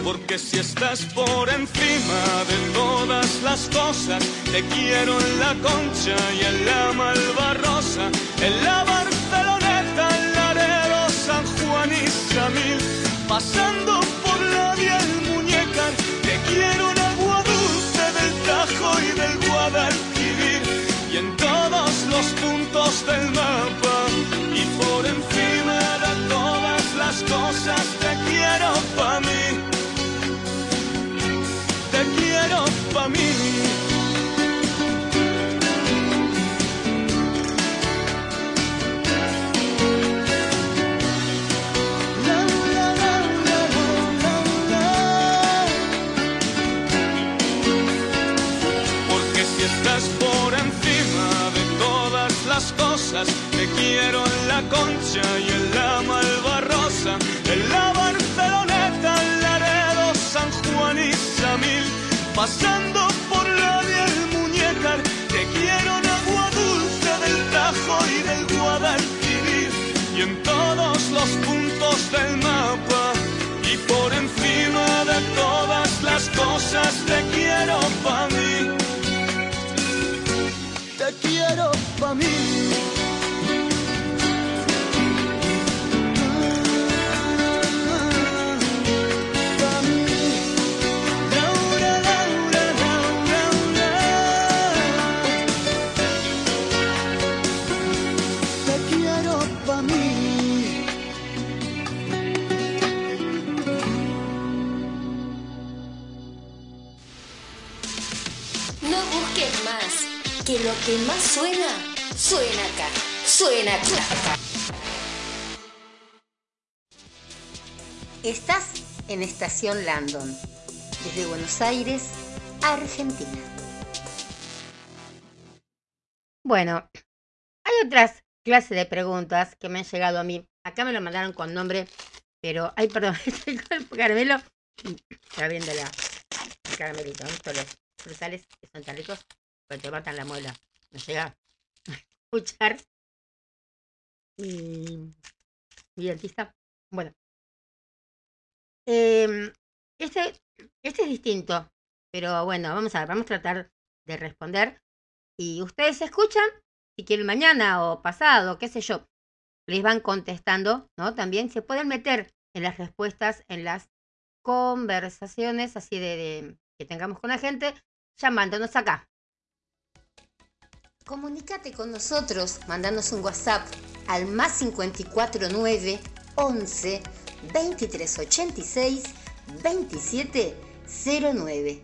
Porque si estás por encima de todas las cosas, te quiero en la concha y en la malvarrosa, en la Barceloneta, en Laredo, San Juan y Samil, pasando por la vía el Muñecar, te quiero en agua dulce del Tajo y del Guadalquivir, y en todos los puntos del mapa, y por encima de todas las cosas, te quiero pa' mí te quiero pa' mí. Las cosas, te quiero en la concha y en la malvarrosa, en la Barceloneta, en Laredo, San Juan y Samil, pasando por la vía el Muñecar, te quiero en agua dulce del en todos los puntos del mapa y por encima de todas las cosas te quiero pa' mí. Te quiero pa' que lo que más suena, suena acá, suena acá. Estás en Estación Landon, desde Buenos Aires, Argentina. Bueno, hay otras clases de preguntas que me han llegado a mí. Acá me lo mandaron con nombre, pero, ay, perdón, estoy con el caramelo. Está abriendo la el caramelito, ¿no? Estos los frutales que son tan ricos, pero te matan la muela. No llega a escuchar. Y mi dentista. Bueno. Em, este, este es distinto, pero bueno, vamos a ver, vamos a tratar de responder. Y ustedes escuchan, si quieren mañana o pasado, qué sé yo, les van contestando, ¿no? También se pueden meter en las respuestas, en las conversaciones así de- que tengamos con la gente, llamándonos acá. Comunícate con nosotros, mandanos un WhatsApp al más 549 11 2386 2709.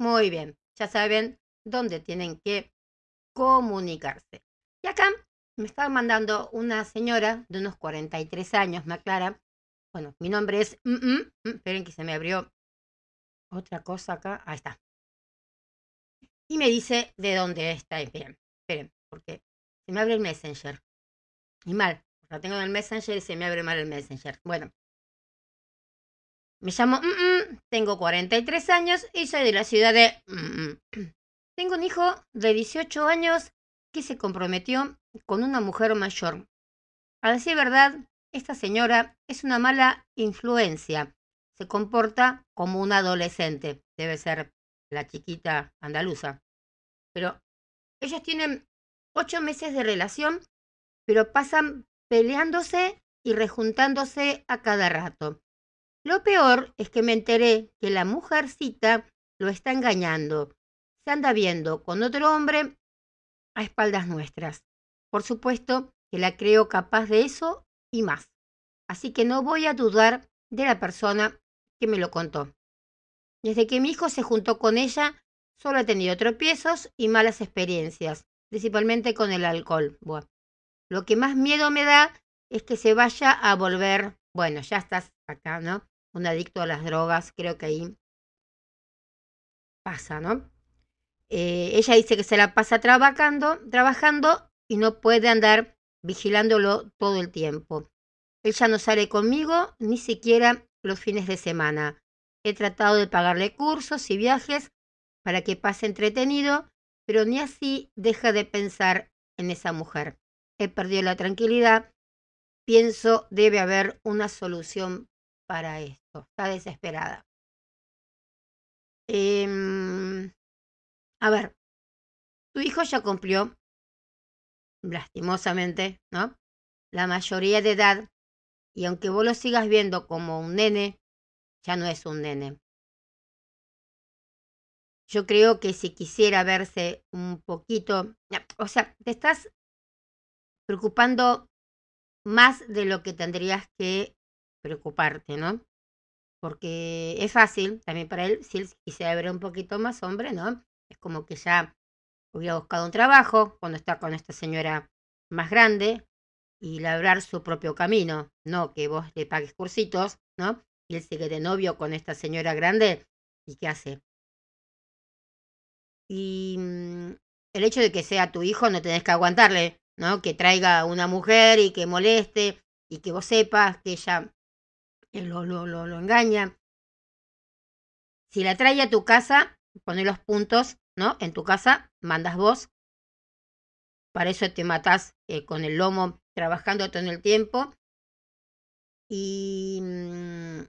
Muy bien, ya saben dónde tienen que comunicarse. Y acá me está mandando una señora de unos 43 años, me aclara. Bueno, mi nombre es... mm, mm, esperen que se me abrió otra cosa acá. Ahí está. Y me dice de dónde está. Esperen, esperen, porque se me abre el Messenger. Y mal, la tengo en el Messenger y se me abre mal el Messenger. Bueno. Me llamo... mm, mm, tengo 43 años y soy de la ciudad de... mm. Tengo un hijo de 18 años que se comprometió con una mujer mayor. A decir verdad, esta señora es una mala influencia. Se comporta como una adolescente. Debe ser la chiquita andaluza. Pero ellos tienen ocho meses de relación, pero pasan peleándose y rejuntándose a cada rato. Lo peor es que me enteré que la mujercita lo está engañando. Se anda viendo con otro hombre a espaldas nuestras. Por supuesto que la creo capaz de eso y más. Así que no voy a dudar de la persona que me lo contó. Desde que mi hijo se juntó con ella, solo he tenido tropiezos y malas experiencias, principalmente con el alcohol. Lo que más miedo me da es que se vaya a volver, bueno, ya estás acá, ¿no? Un adicto a las drogas, creo que ahí pasa, ¿no? Eh, ella dice que se la pasa trabajando, trabajando y no puede andar vigilándolo todo el tiempo. Él ya no sale conmigo ni siquiera los fines de semana. He tratado de pagarle cursos y viajes para que pase entretenido, pero ni así deja de pensar en esa mujer. He perdido la tranquilidad. Pienso debe haber una solución para esto. Está desesperada. Em, a ver, tu hijo ya cumplió, lastimosamente, ¿no? La mayoría de edad, y aunque vos lo sigas viendo como un nene, ya no es un nene. Yo creo que si quisiera verse un poquito, o sea, te estás preocupando más de lo que tendrías que preocuparte, ¿no? Porque es fácil también para él, si él quisiera ver un poquito más hombre, ¿no? Es como que ya hubiera buscado un trabajo cuando está con esta señora más grande y labrar su propio camino, no que vos le pagues cursitos, ¿no? Y él sigue de novio con esta señora grande y ¿qué hace? Y mm, el hecho de que sea tu hijo no tenés que aguantarle, ¿no? Que traiga una mujer y que moleste y que vos sepas que ella eh, lo, lo, lo, lo engaña. Si la trae a tu casa, pone los puntos, ¿no? En tu casa, mandas vos. Para eso te matás eh, con el lomo trabajando todo el tiempo. Y mm,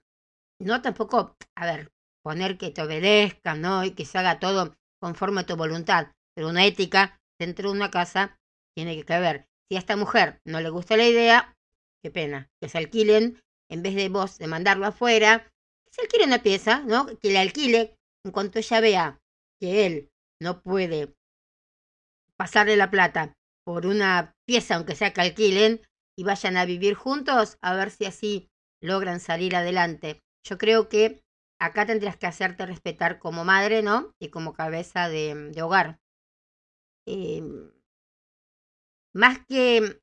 no tampoco, a ver, poner que te obedezcan, ¿no? Y que se haga todo conforme a tu voluntad. Pero una ética dentro de una casa tiene que haber. Si a esta mujer no le gusta la idea, qué pena, que se alquilen, en vez de vos de mandarlo afuera, que se alquile una pieza, ¿no? Que le alquile en cuanto ella vea que él no puede pasarle la plata por una pieza, aunque sea que alquilen, y vayan a vivir juntos, a ver si así logran salir adelante. Yo creo que acá tendrías que hacerte respetar como madre, ¿no? Y como cabeza de, hogar. Em, más que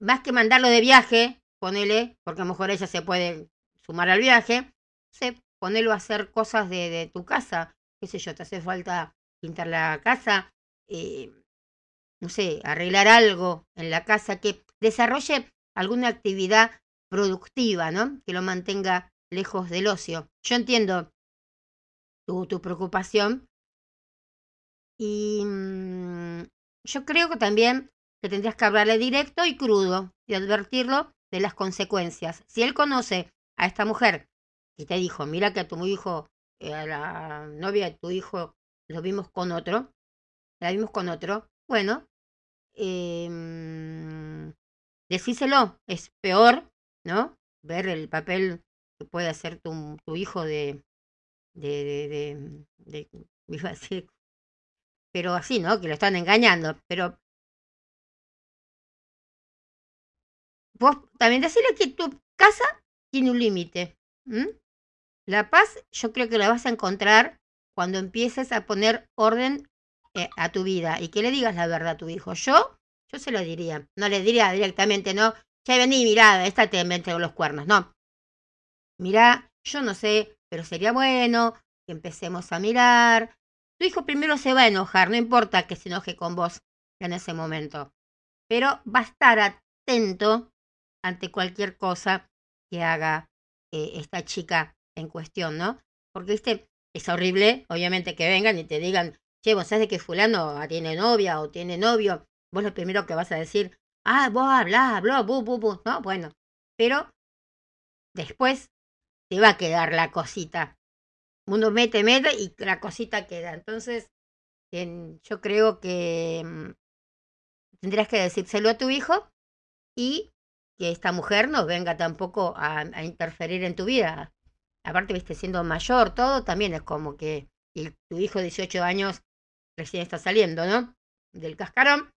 más que mandarlo de viaje, ponele, porque a lo mejor ella se puede sumar al viaje, sé, ponelo a hacer cosas de, de tu casa, qué sé yo, te hace falta pintar la casa, eh, no sé, arreglar algo en la casa, que desarrolle alguna actividad productiva, ¿no? Que lo mantenga lejos del ocio. Yo entiendo tu, preocupación y mm, yo creo que también que tendrías que hablarle directo y crudo y advertirlo de las consecuencias. Si él conoce a esta mujer y te dijo, mira que a tu hijo, eh, a la novia de tu hijo, lo vimos con otro, la vimos con otro, bueno, eh, decíselo, es peor, ¿no? Ver el papel que puede hacer tu, hijo de, de, de, de, de, pero así, ¿no? Que lo están engañando, pero vos también decirle que tu casa tiene un límite. La paz yo creo que la vas a encontrar cuando empieces a poner orden eh, a tu vida y que le digas la verdad a tu hijo. Yo, yo se lo diría. No le diría directamente, no, che, vení, mirá, esta te con los cuernos. No. Mirá, yo no sé, pero sería bueno que empecemos a mirar. Tu hijo primero se va a enojar, no importa que se enoje con vos en ese momento. Pero va a estar atento ante cualquier cosa que haga eh, esta chica en cuestión, ¿no? Porque, viste, es horrible, obviamente, que vengan y te digan, che, vos sabes que fulano tiene novia o tiene novio, vos lo primero que vas a decir, ah, vos hablás, habló, bu, bu, bu, ¿no? Bueno, pero después te va a quedar la cosita. Uno mete, mete y la cosita queda. Entonces, yo creo que mm, tendrías que decírselo a tu hijo y que esta mujer no venga tampoco a, interferir en tu vida. Aparte, viste, siendo mayor, todo también es como que tu hijo de 18 años recién está saliendo, ¿no? Del cascarón.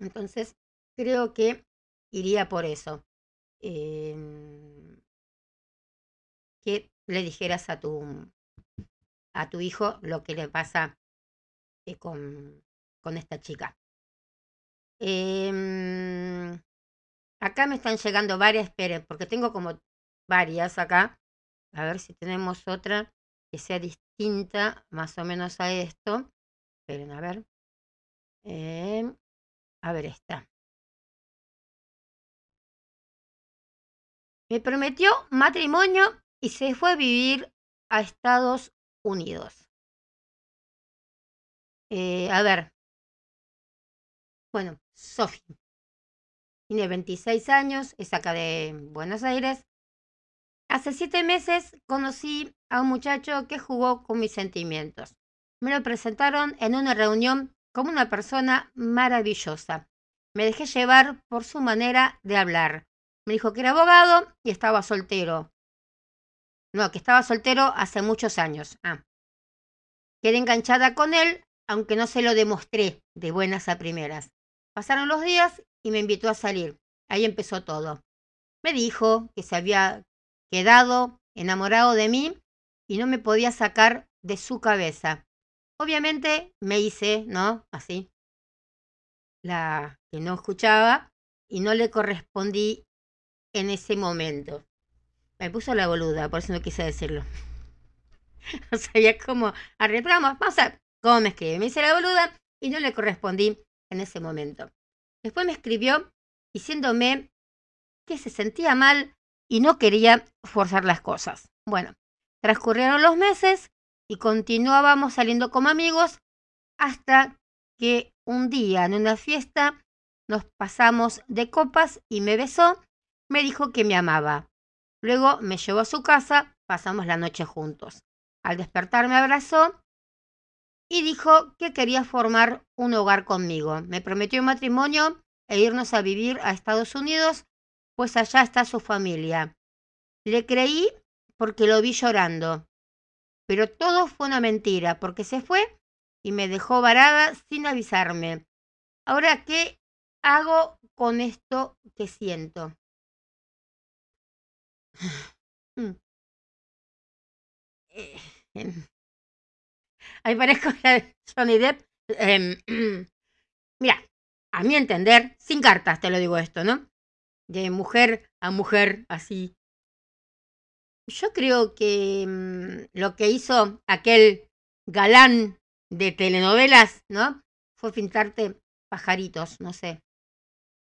Entonces, creo que iría por eso. Em, que le dijeras a tu, a tu hijo lo que le pasa eh, con, con esta chica. Eh, Acá me están llegando varias, esperen, porque tengo como varias acá. A ver si tenemos otra que sea distinta más o menos a esto. Esperen, a ver. Eh, a ver esta. Me prometió matrimonio y se fue a vivir a Estados Unidos. Eh, a ver. Bueno, Sophie. Tiene 26 años, es acá de Buenos Aires. Hace siete meses conocí a un muchacho que jugó con mis sentimientos. Me lo presentaron en una reunión como una persona maravillosa. Me dejé llevar por su manera de hablar. Me dijo que era abogado y estaba soltero. No, que estaba soltero hace muchos años. Ah. Quedé enganchada con él, aunque no se lo demostré de buenas a primeras. Pasaron los días y me invitó a salir. Ahí empezó todo. Me dijo que se había quedado enamorado de mí y no me podía sacar de su cabeza. Obviamente me hice, ¿no? Así. La que no escuchaba y no le correspondí en ese momento. Me puso la boluda, por eso no quise decirlo. o sea, ya como arreglamos, vamos a cómo me escribe. Me hice la boluda y no le correspondí en ese momento. Después me escribió diciéndome que se sentía mal y no quería forzar las cosas. Bueno, transcurrieron los meses y continuábamos saliendo como amigos hasta que un día en una fiesta nos pasamos de copas y me besó, me dijo que me amaba. Luego me llevó a su casa, pasamos la noche juntos. Al despertar me abrazó y dijo que quería formar un hogar conmigo. Me prometió un matrimonio e irnos a vivir a Estados Unidos, pues allá está su familia. Le creí porque lo vi llorando, pero todo fue una mentira, porque se fue y me dejó varada sin avisarme. Ahora, ¿qué hago con esto que siento? Mm. Eh, Ahí parezco Johnny Depp. Em, mira, a mi entender, sin cartas te lo digo esto, ¿no? De mujer a mujer, así. Yo creo que mm, lo que hizo aquel galán de telenovelas, ¿no? Fue pintarte pajaritos, no sé.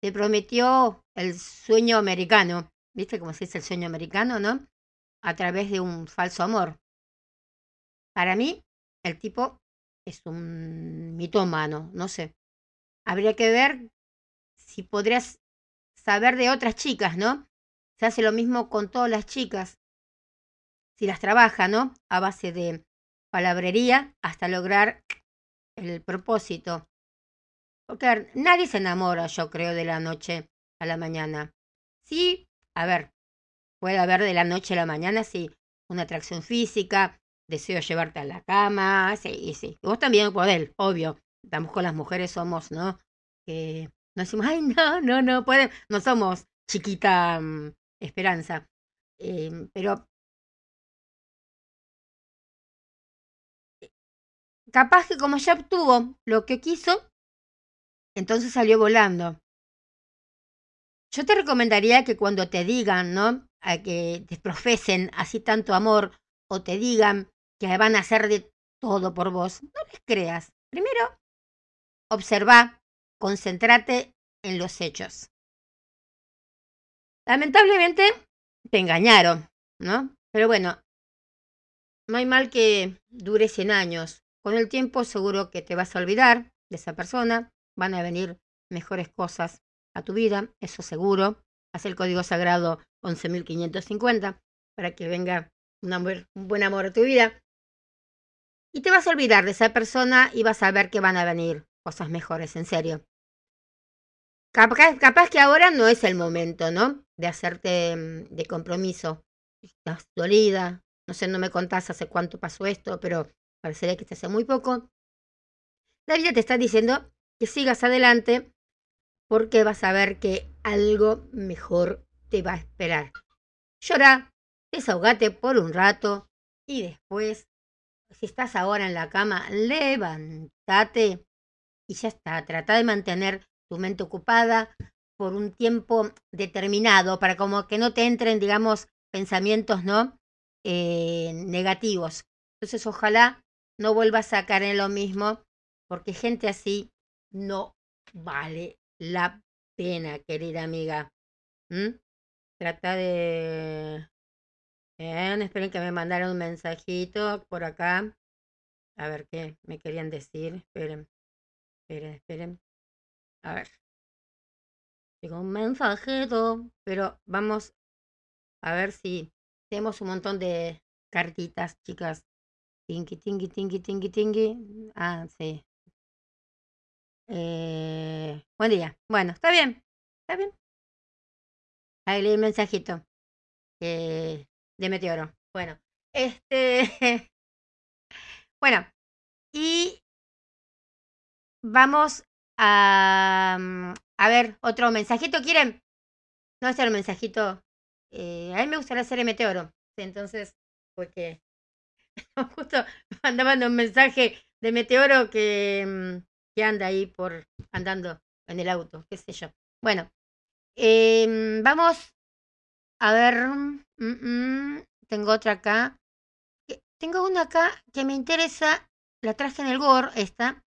Te prometió el sueño americano, ¿viste cómo se dice el sueño americano, no? A través de un falso amor. Para mí, el tipo es un mitómano, no sé. Habría que ver si podrías saber de otras chicas, ¿no? Se hace lo mismo con todas las chicas. Si las trabaja, ¿no? A base de palabrería hasta lograr el propósito. Porque nadie se enamora, yo creo, de la noche a la mañana. Sí, a ver, puede haber de la noche a la mañana, sí, una atracción física, deseo llevarte a la cama, sí, sí. vos también podés, obvio. Estamos con las mujeres, somos, ¿no? Que no decimos, ay, no, no, no, pueden, no somos chiquita mm, esperanza. Em, pero capaz que como ya obtuvo lo que quiso, entonces salió volando. Yo te recomendaría que cuando te digan, ¿no? A que te profesen así tanto amor o te digan que van a hacer de todo por vos, no les creas. Primero, observa, concéntrate en los hechos. Lamentablemente, te engañaron, ¿no? Pero bueno, no hay mal que dure 100 años. Con el tiempo seguro que te vas a olvidar de esa persona, van a venir mejores cosas a tu vida, eso seguro. Haz el código sagrado 11.550 para que venga un, buen amor a tu vida. Y te vas a olvidar de esa persona y vas a ver que van a venir cosas mejores, en serio. Capaz, capaz que ahora no es el momento, ¿no? De hacerte mm, de compromiso. Estás dolida. No sé, no me contás hace cuánto pasó esto, pero parecería que te hace muy poco. La vida te está diciendo que sigas adelante porque vas a ver que algo mejor te va a esperar. Llora, desahogate por un rato y después si estás ahora en la cama, levántate y ya está. Trata de mantener tu mente ocupada por un tiempo determinado para como que no te entren, digamos, pensamientos, ¿no? Eh, negativos. Entonces, ojalá no vuelvas a caer en lo mismo, porque gente así no vale la pena, querida amiga. Trata de Bien, esperen que me mandaron un mensajito por acá. A ver qué me querían decir. Esperen, esperen, esperen. A ver. Tengo un mensajito, pero vamos a ver si tenemos un montón de cartitas, chicas. Tinky, tinky, tinky, tinky, tinky. Ah, sí. Eh, buen día. Bueno, está bien. Está bien. Ahí leí el mensajito. Eh, de Meteoro. Bueno, este. bueno, y vamos a, mm, a ver otro mensajito. ¿Quieren? No hacer un mensajito. Eh, a mí me gustaría hacer el Meteoro. Entonces, porque justo mandaban un mensaje de Meteoro que, mm, que anda ahí por andando en el auto, qué sé yo. Bueno, eh, vamos a ver, mm, mm, tengo otra acá. Tengo una acá que me interesa. La traje en el GOR, esta.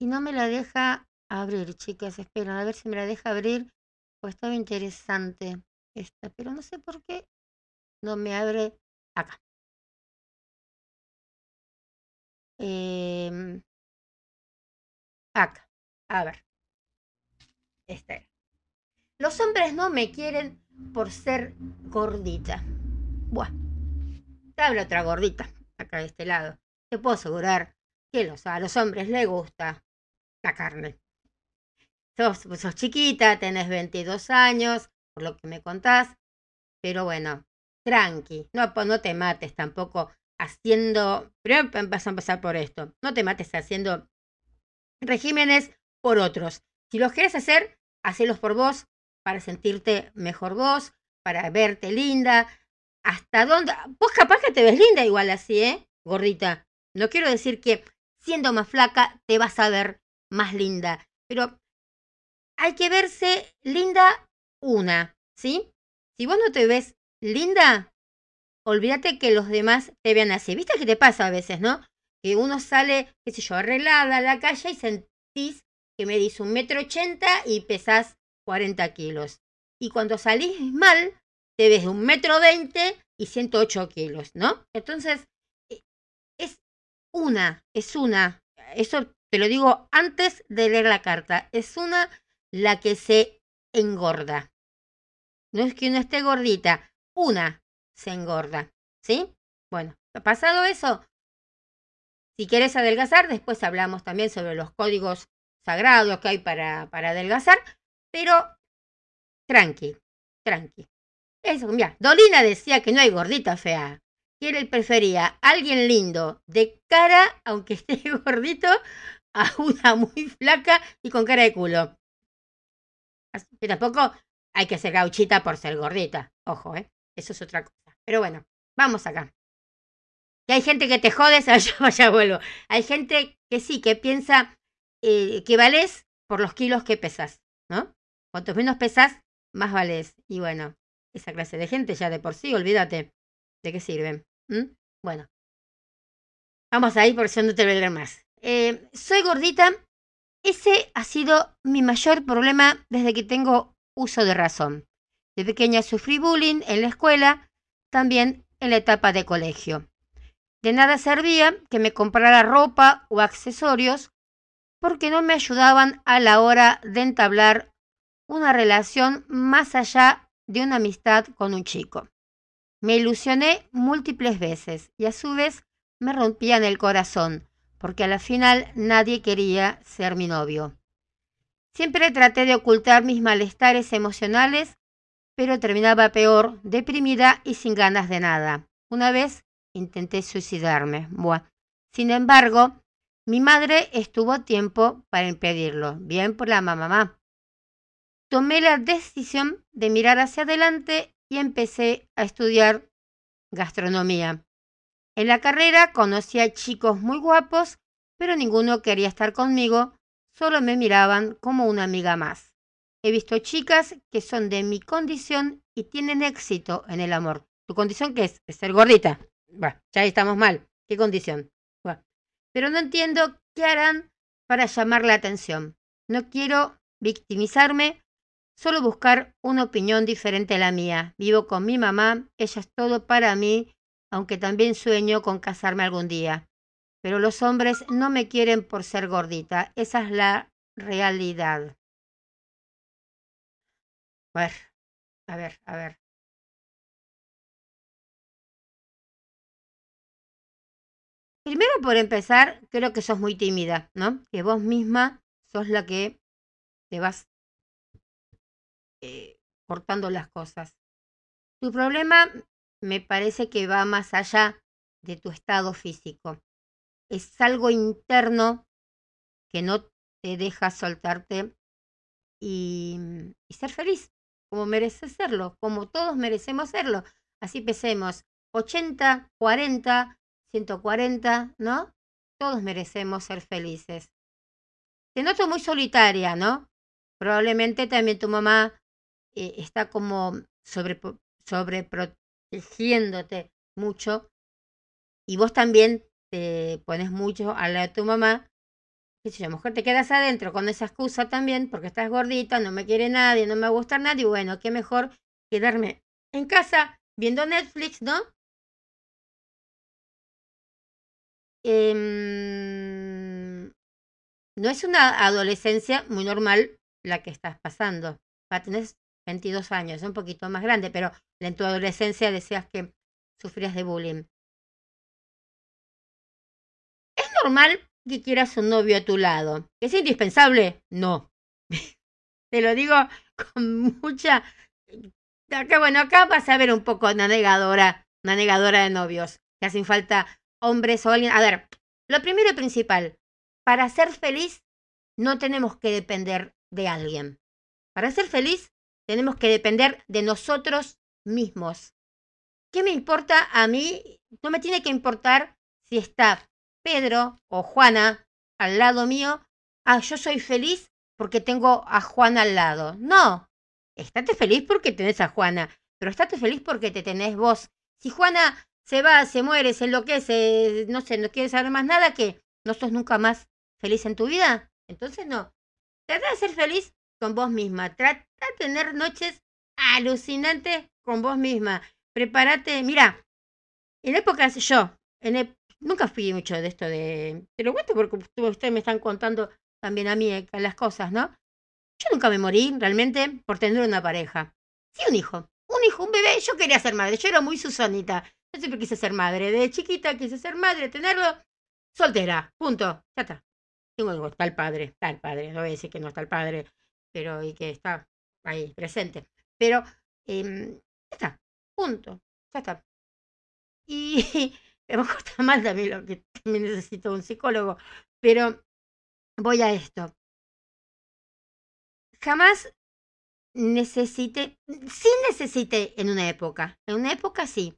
Y no me la deja abrir, chicas. Esperan a ver si me la deja abrir. Pues estaba interesante esta. Pero no sé por qué no me abre acá. Em, acá. A ver. Esther. Los hombres no me quieren por ser gordita. Buah. Te otra gordita, acá de este lado. Te puedo asegurar que a los hombres les gusta la carne. Sos, sos chiquita, tenés 22 años, por lo que me contás, pero bueno, tranqui, no, no te mates tampoco haciendo, primero vas a empezar por esto, no te mates haciendo regímenes por otros. Si los quieres hacer, hacelos por vos, para sentirte mejor vos, para verte linda. ¿Hasta dónde? Vos capaz que te ves linda igual así, ¿eh? Gordita. No quiero decir que siendo más flaca te vas a ver más linda, pero hay que verse linda una, ¿sí? Si vos no te ves linda, olvídate que los demás te vean así. ¿Viste qué te pasa a veces, no? Que uno sale, qué sé yo, arreglada a la calle y sentís que me dice un metro ochenta y pesás 40 kilos. Y cuando salís mal, te ves de un metro veinte y 108 kilos, ¿no? Entonces, eh, es una, es una, eso te lo digo antes de leer la carta, es una la que se engorda. No es que uno esté gordita, una se engorda, ¿sí? Bueno, pasado eso, si quieres adelgazar, después hablamos también sobre los códigos sagrados que hay para, adelgazar, pero tranqui, tranqui. Eso, mira, Dolina decía que no hay gordita fea. Que él prefería alguien lindo, de cara, aunque esté gordito, a una muy flaca y con cara de culo. Así que tampoco hay que ser gauchita por ser gordita. Ojo, ¿eh? Eso es otra cosa. Pero bueno, vamos acá. Que hay gente que te jode, ya, ya vuelvo. Hay gente que sí, que piensa eh, que vales por los kilos que pesas, ¿no? Cuanto menos pesas, más vales. Y bueno, esa clase de gente ya de por sí, olvídate de qué sirven. Bueno, vamos ahí por si no te veré más. Eh, soy gordita. Ese ha sido mi mayor problema desde que tengo uso de razón. De pequeña sufrí bullying en la escuela, también en la etapa de colegio. De nada servía que me comprara ropa o accesorios porque no me ayudaban a la hora de entablar una relación más allá de una amistad con un chico. Me ilusioné múltiples veces y a su vez me rompían el corazón, porque a la final nadie quería ser mi novio. Siempre traté de ocultar mis malestares emocionales, pero terminaba peor, deprimida y sin ganas de nada. Una vez intenté suicidarme. Sin embargo, mi madre estuvo tiempo para impedirlo. Bien por la mamá tomé la decisión de mirar hacia adelante y empecé a estudiar gastronomía. En la carrera conocí a chicos muy guapos, pero ninguno quería estar conmigo, solo me miraban como una amiga más. He visto chicas que son de mi condición y tienen éxito en el amor. ¿Tu condición qué es? Es ser gordita. Bueno, ya estamos mal. ¿Qué condición? Pero no entiendo qué harán para llamar la atención. No quiero victimizarme Solo buscar una opinión diferente a la mía. Vivo con mi mamá, ella es todo para mí, aunque también sueño con casarme algún día. Pero los hombres no me quieren por ser gordita. Esa es la realidad. A ver, a ver, a ver. Primero, por empezar, creo que sos muy tímida, ¿no? Que vos misma sos la que te vas eh, cortando las cosas. Tu problema me parece que va más allá de tu estado físico. Es algo interno que no te deja soltarte y, ser feliz, como mereces serlo, como todos merecemos serlo. Así pesemos 80, 40, 140, ¿no? Todos merecemos ser felices. Te noto muy solitaria, ¿no? Probablemente también tu mamá eh, está como sobre, sobreprotegiéndote mucho y vos también te pones mucho a la de tu mamá. Que si a lo mejor te quedas adentro con esa excusa también porque estás gordita, no me quiere nadie, no me gusta nadie. Bueno, qué mejor quedarme en casa viendo Netflix, ¿no? Em, no es una adolescencia muy normal la que estás pasando. Va, tenés 22 años, un poquito más grande, pero en tu adolescencia decías que sufrías de bullying. ¿Es normal que quieras un novio a tu lado? ¿Es indispensable? No. Te lo digo con mucha... Acá, bueno, acá vas a ver un poco una negadora, una negadora de novios. Que hacen falta hombres o alguien. A ver, lo primero y principal, para ser feliz no tenemos que depender de alguien. Para ser feliz tenemos que depender de nosotros mismos. ¿Qué me importa a mí? No me tiene que importar si está Pedro o Juana al lado mío. Ah, yo soy feliz porque tengo a Juana al lado. No, estate feliz porque tenés a Juana, pero estate feliz porque te tenés vos. Si Juana se va, se muere, se enloquece, no sé, no quiere saber más nada, que no sos nunca más feliz en tu vida, entonces no. Trata de ser feliz con vos misma. Trata de tener noches alucinantes con vos misma. Prepárate, mira, en épocas yo, en nunca fui mucho de esto de... Te lo cuento porque ustedes me están contando también a mí eh, las cosas, ¿no? Yo nunca me morí realmente por tener una pareja. Sí, un hijo. Un hijo, un bebé. Yo quería ser madre. Yo era muy Susanita. Yo siempre quise ser madre. De chiquita quise ser madre, tenerlo. Soltera. Punto. Ya está. Tengo está el padre. Está el padre. No voy a decir que no está el padre. Pero y que está ahí presente. Pero eh, ya está. Punto. Ya está. Y me gusta más también lo que también necesito un psicólogo. Pero voy a esto. Jamás necesite, sí necesité en una época, en una época sí,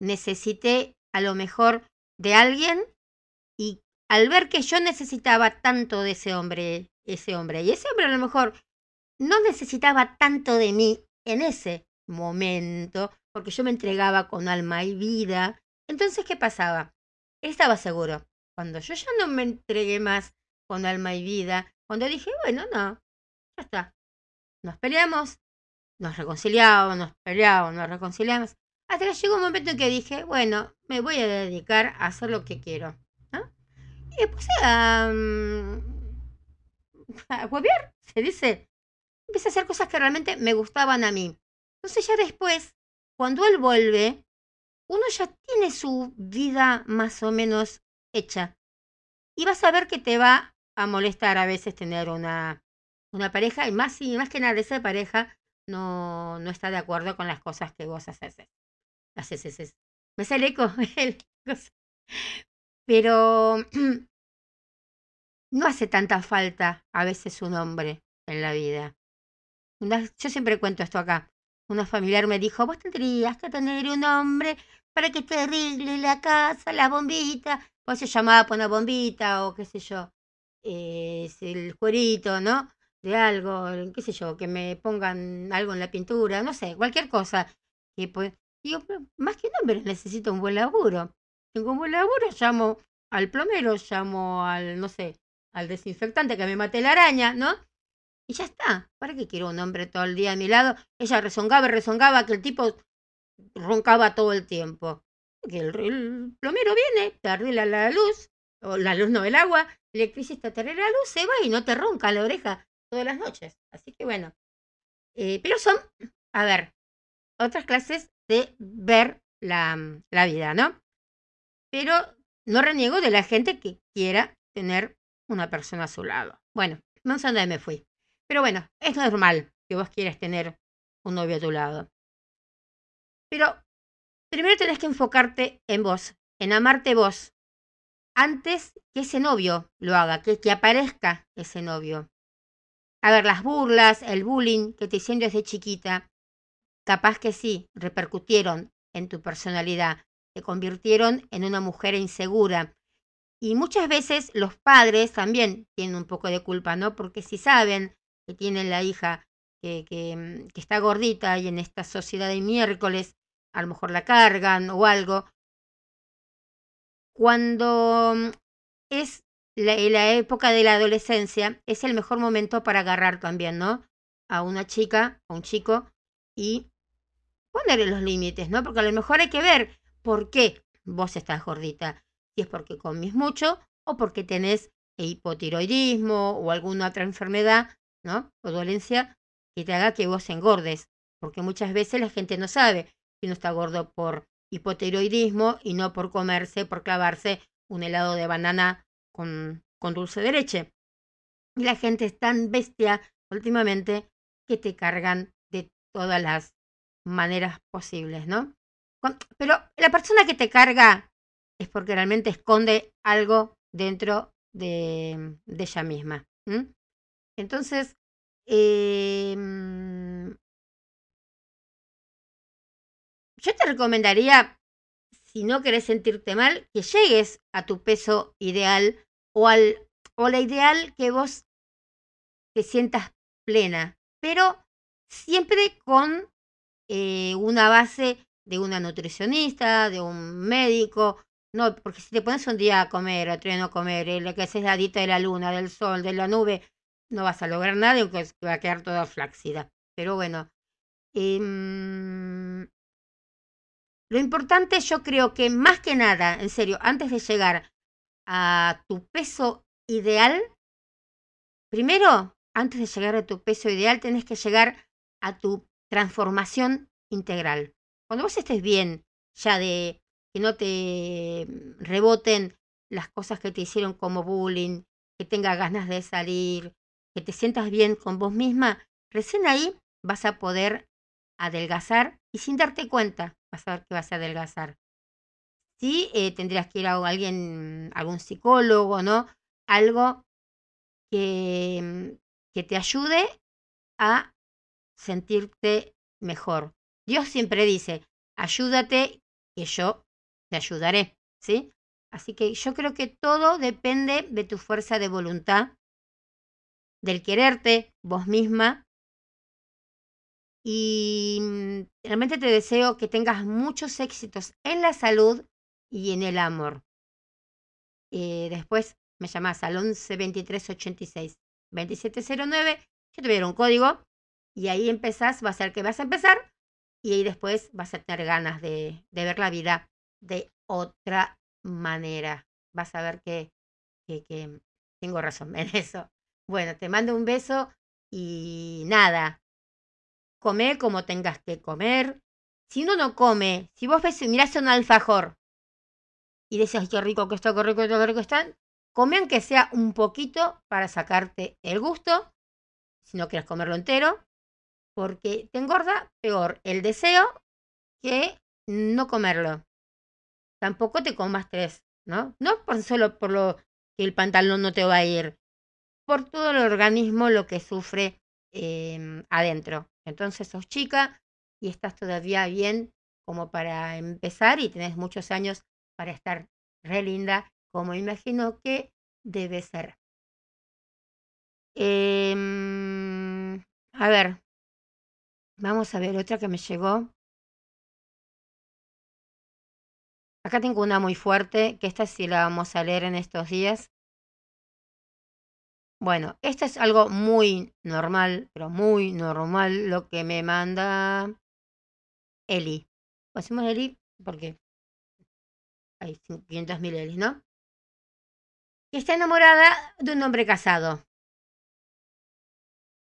necesité a lo mejor de alguien y al ver que yo necesitaba tanto de ese hombre, ese hombre, y ese hombre a lo mejor no necesitaba tanto de mí en ese momento, porque yo me entregaba con alma y vida, entonces, ¿qué pasaba? Él estaba seguro. Cuando yo ya no me entregué más con alma y vida, cuando dije, bueno, no, ya está. Nos peleamos, nos reconciliamos, nos peleamos, nos reconciliamos. Hasta que llegó un momento en que dije, bueno, me voy a dedicar a hacer lo que quiero. Y después a, a huevear, se dice. Empecé a hacer cosas que realmente me gustaban a mí. Entonces ya después, cuando él vuelve, uno ya tiene su vida más o menos hecha. Y vas a ver que te va a molestar a veces tener una, una pareja, y más, y más que nada esa pareja no, no está de acuerdo con las cosas que vos haces. Haces, Me sale eco. Pero no hace tanta falta a veces un hombre en la vida. yo siempre cuento esto acá. Una familiar me dijo, vos tendrías que tener un hombre para que te arregle la casa, la bombita. Vos se llamaba por una bombita o qué sé yo. es el cuerito, ¿no? De algo, qué sé yo, que me pongan algo en la pintura, no sé, cualquier cosa. Y pues, digo, más que un hombre necesito un buen laburo. Tengo un buen laburo, llamo al plomero, llamo al, no sé, al desinfectante que me mate la araña, ¿no? Y ya está. ¿Para qué quiero un hombre todo el día a mi lado? Ella rezongaba y rezongaba que el tipo roncaba todo el tiempo. Que el, plomero viene, te arregla la luz, o la luz no, el agua, el electricista te arregla la luz, se va y no te ronca la oreja todas las noches. Así que bueno. Eh, pero son, a ver, otras clases de ver la, la vida, ¿no? Pero no reniego de la gente que quiera tener una persona a su lado. Bueno, no sé dónde me fui. Pero bueno, es normal que vos quieras tener un novio a tu lado. Pero primero tenés que enfocarte en vos, en amarte vos, antes que ese novio lo haga, que, que aparezca ese novio. A ver, las burlas, el bullying que te hicieron desde chiquita, capaz que sí, repercutieron en tu personalidad, te convirtieron en una mujer insegura. Y muchas veces los padres también tienen un poco de culpa, ¿no? Porque si saben que tienen la hija que, mm, que está gordita y en esta sociedad de miércoles a lo mejor la cargan o algo. Cuando mm, es la, la, época de la adolescencia, es el mejor momento para agarrar también, ¿no? A una chica, a un chico, y ponerle los límites, ¿no? Porque a lo mejor hay que ver por qué vos estás gordita. Si es porque comís mucho o porque tenés hipotiroidismo o alguna otra enfermedad ¿no? O dolencia que te haga que vos engordes, porque muchas veces la gente no sabe que uno está gordo por hipotiroidismo y no por comerse, por clavarse un helado de banana con, con dulce de leche. Y la gente es tan bestia últimamente que te cargan de todas las maneras posibles, ¿no? Pero la persona que te carga es porque realmente esconde algo dentro de, ella misma. Entonces, em, yo te recomendaría, si no querés sentirte mal, que llegues a tu peso ideal o, al, o la ideal que vos te sientas plena, pero siempre con eh, una base de una nutricionista, de un médico, no, porque si te pones un día a comer, otro día no comer, eh, lo que es la dieta de la luna, del sol, de la nube, no vas a lograr nada, aunque va a quedar toda flácida. Pero bueno, em, lo importante yo creo que más que nada, en serio, antes de llegar a tu peso ideal, primero, antes de llegar a tu peso ideal, tenés que llegar a tu transformación integral. Cuando vos estés bien, ya de que no te reboten las cosas que te hicieron como bullying, que tengas ganas de salir, que te sientas bien con vos misma, recién ahí vas a poder adelgazar y sin darte cuenta vas a ver que vas a adelgazar. Sí, eh, tendrías que ir a alguien, algún psicólogo, ¿no? Algo que, que te ayude a sentirte mejor. Dios siempre dice, ayúdate que yo te ayudaré, ¿sí? Así que yo creo que todo depende de tu fuerza de voluntad, del quererte vos misma. Y mm, realmente te deseo que tengas muchos éxitos en la salud y en el amor. Eh, después me llamas al 11 23 86 2709. Yo te voy a dar un código y ahí empezás, va a ser que vas a empezar y ahí después vas a tener ganas de, de ver la vida de otra manera. Vas a ver que, que, tengo razón en eso. Bueno, te mando un beso y nada. Come como tengas que comer. Si uno no come, si vos ves, mirás un alfajor y decís, qué rico que está, qué rico, qué rico están, come aunque sea un poquito para sacarte el gusto. Si no quieres comerlo entero, porque te engorda peor el deseo que no comerlo. Tampoco te comas tres, ¿no? No por solo por lo que el pantalón no te va a ir, por todo el organismo lo que sufre em, adentro. Entonces sos chica y estás todavía bien como para empezar y tenés muchos años para estar re linda, como imagino que debe ser. Em, a ver, Vamos a ver otra que me llegó. Acá tengo una muy fuerte, que esta sí la vamos a leer en estos días. Bueno, esto es algo muy normal, pero muy normal lo que me manda Eli. Hacemos Eli porque hay 500.000 Eli, ¿no? Que está enamorada de un hombre casado.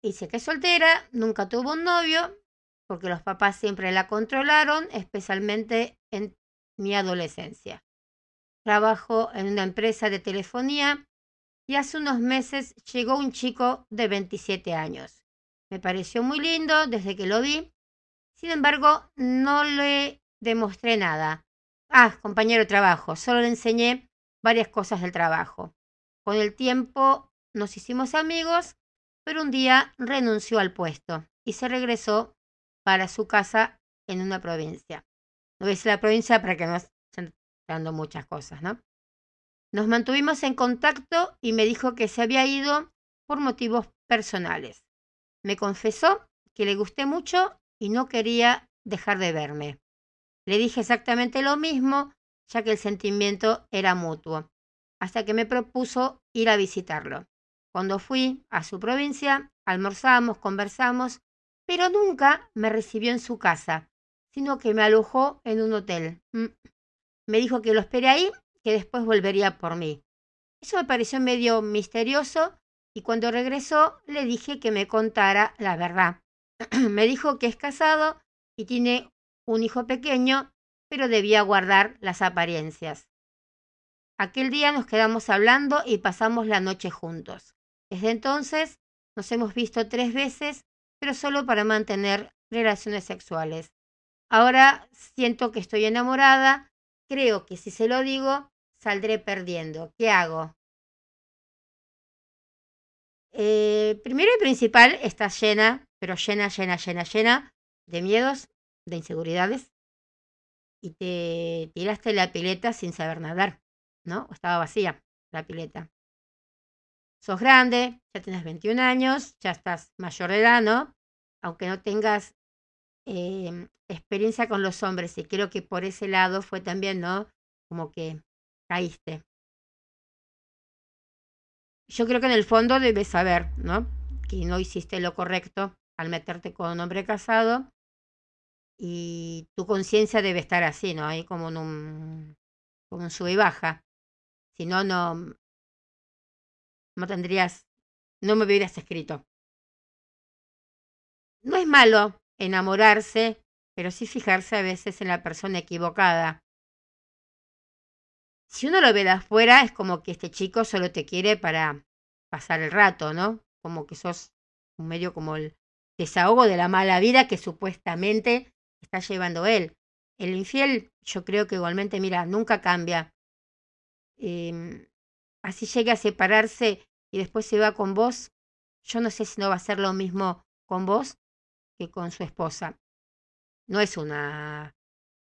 Dice que es soltera, nunca tuvo un novio, porque los papás siempre la controlaron, especialmente en mi adolescencia. Trabajo en una empresa de telefonía y hace unos meses llegó un chico de 27 años. Me pareció muy lindo desde que lo vi. Sin embargo, no le demostré nada. Ah, compañero de trabajo, solo le enseñé varias cosas del trabajo. Con el tiempo nos hicimos amigos pero un día renunció al puesto y se regresó para su casa en una provincia. No voy la provincia para que no estén dando muchas cosas, ¿no? Nos mantuvimos en contacto y me dijo que se había ido por motivos personales. Me confesó que le gusté mucho y no quería dejar de verme. Le dije exactamente lo mismo, ya que el sentimiento era mutuo, hasta que me propuso ir a visitarlo. Cuando fui a su provincia, almorzamos, conversamos, pero nunca me recibió en su casa, sino que me alojó en un hotel. Mm. Me dijo que lo esperé ahí, que después volvería por mí. Eso me pareció medio misterioso, y cuando regresó le dije que me contara la verdad. me dijo que es casado y tiene un hijo pequeño, pero debía guardar las apariencias. Aquel día nos quedamos hablando y pasamos la noche juntos. Desde entonces nos hemos visto tres veces, pero solo para mantener relaciones sexuales. Ahora siento que estoy enamorada, creo que si se lo digo, saldré perdiendo. ¿Qué hago? Eh, primero y principal, estás llena, pero llena, llena, llena, llena de miedos, de inseguridades, y te tiraste la pileta sin saber nadar, ¿no? Estaba vacía la pileta. Sos grande, ya tienes 21 años, ya estás mayor de edad, ¿no? Aunque no tengas eh, experiencia con los hombres, y creo que por ese lado fue también, ¿no? Como que caíste. Yo creo que en el fondo debes saber, ¿no? Que no hiciste lo correcto al meterte con un hombre casado y tu conciencia debe estar así, ¿no? Ahí como un, como sube y baja. Si no, no, no tendrías, no me hubieras escrito. No es malo enamorarse, pero sí fijarse a veces en la persona equivocada si uno lo ve de afuera, es como que este chico solo te quiere para pasar el rato, ¿no? Como que sos un medio como el desahogo de la mala vida que supuestamente está llevando él. El infiel, yo creo que igualmente, mira, nunca cambia. Em, así llega a separarse y después se va con vos, yo no sé si no va a ser lo mismo con vos que con su esposa. No es una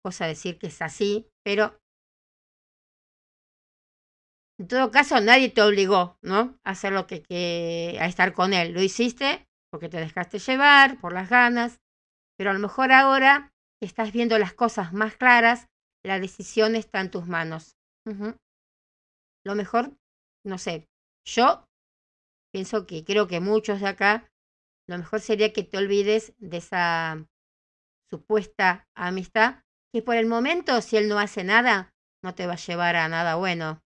cosa decir que es así, pero en todo caso, nadie te obligó, ¿no? A hacer lo que, que, a estar con él. Lo hiciste porque te dejaste llevar por las ganas, pero a lo mejor ahora que estás viendo las cosas más claras, la decisión está en tus manos. Lo mejor, no sé, yo pienso que creo que muchos de acá, lo mejor sería que te olvides de esa supuesta amistad, que por el momento, si él no hace nada, no te va a llevar a nada bueno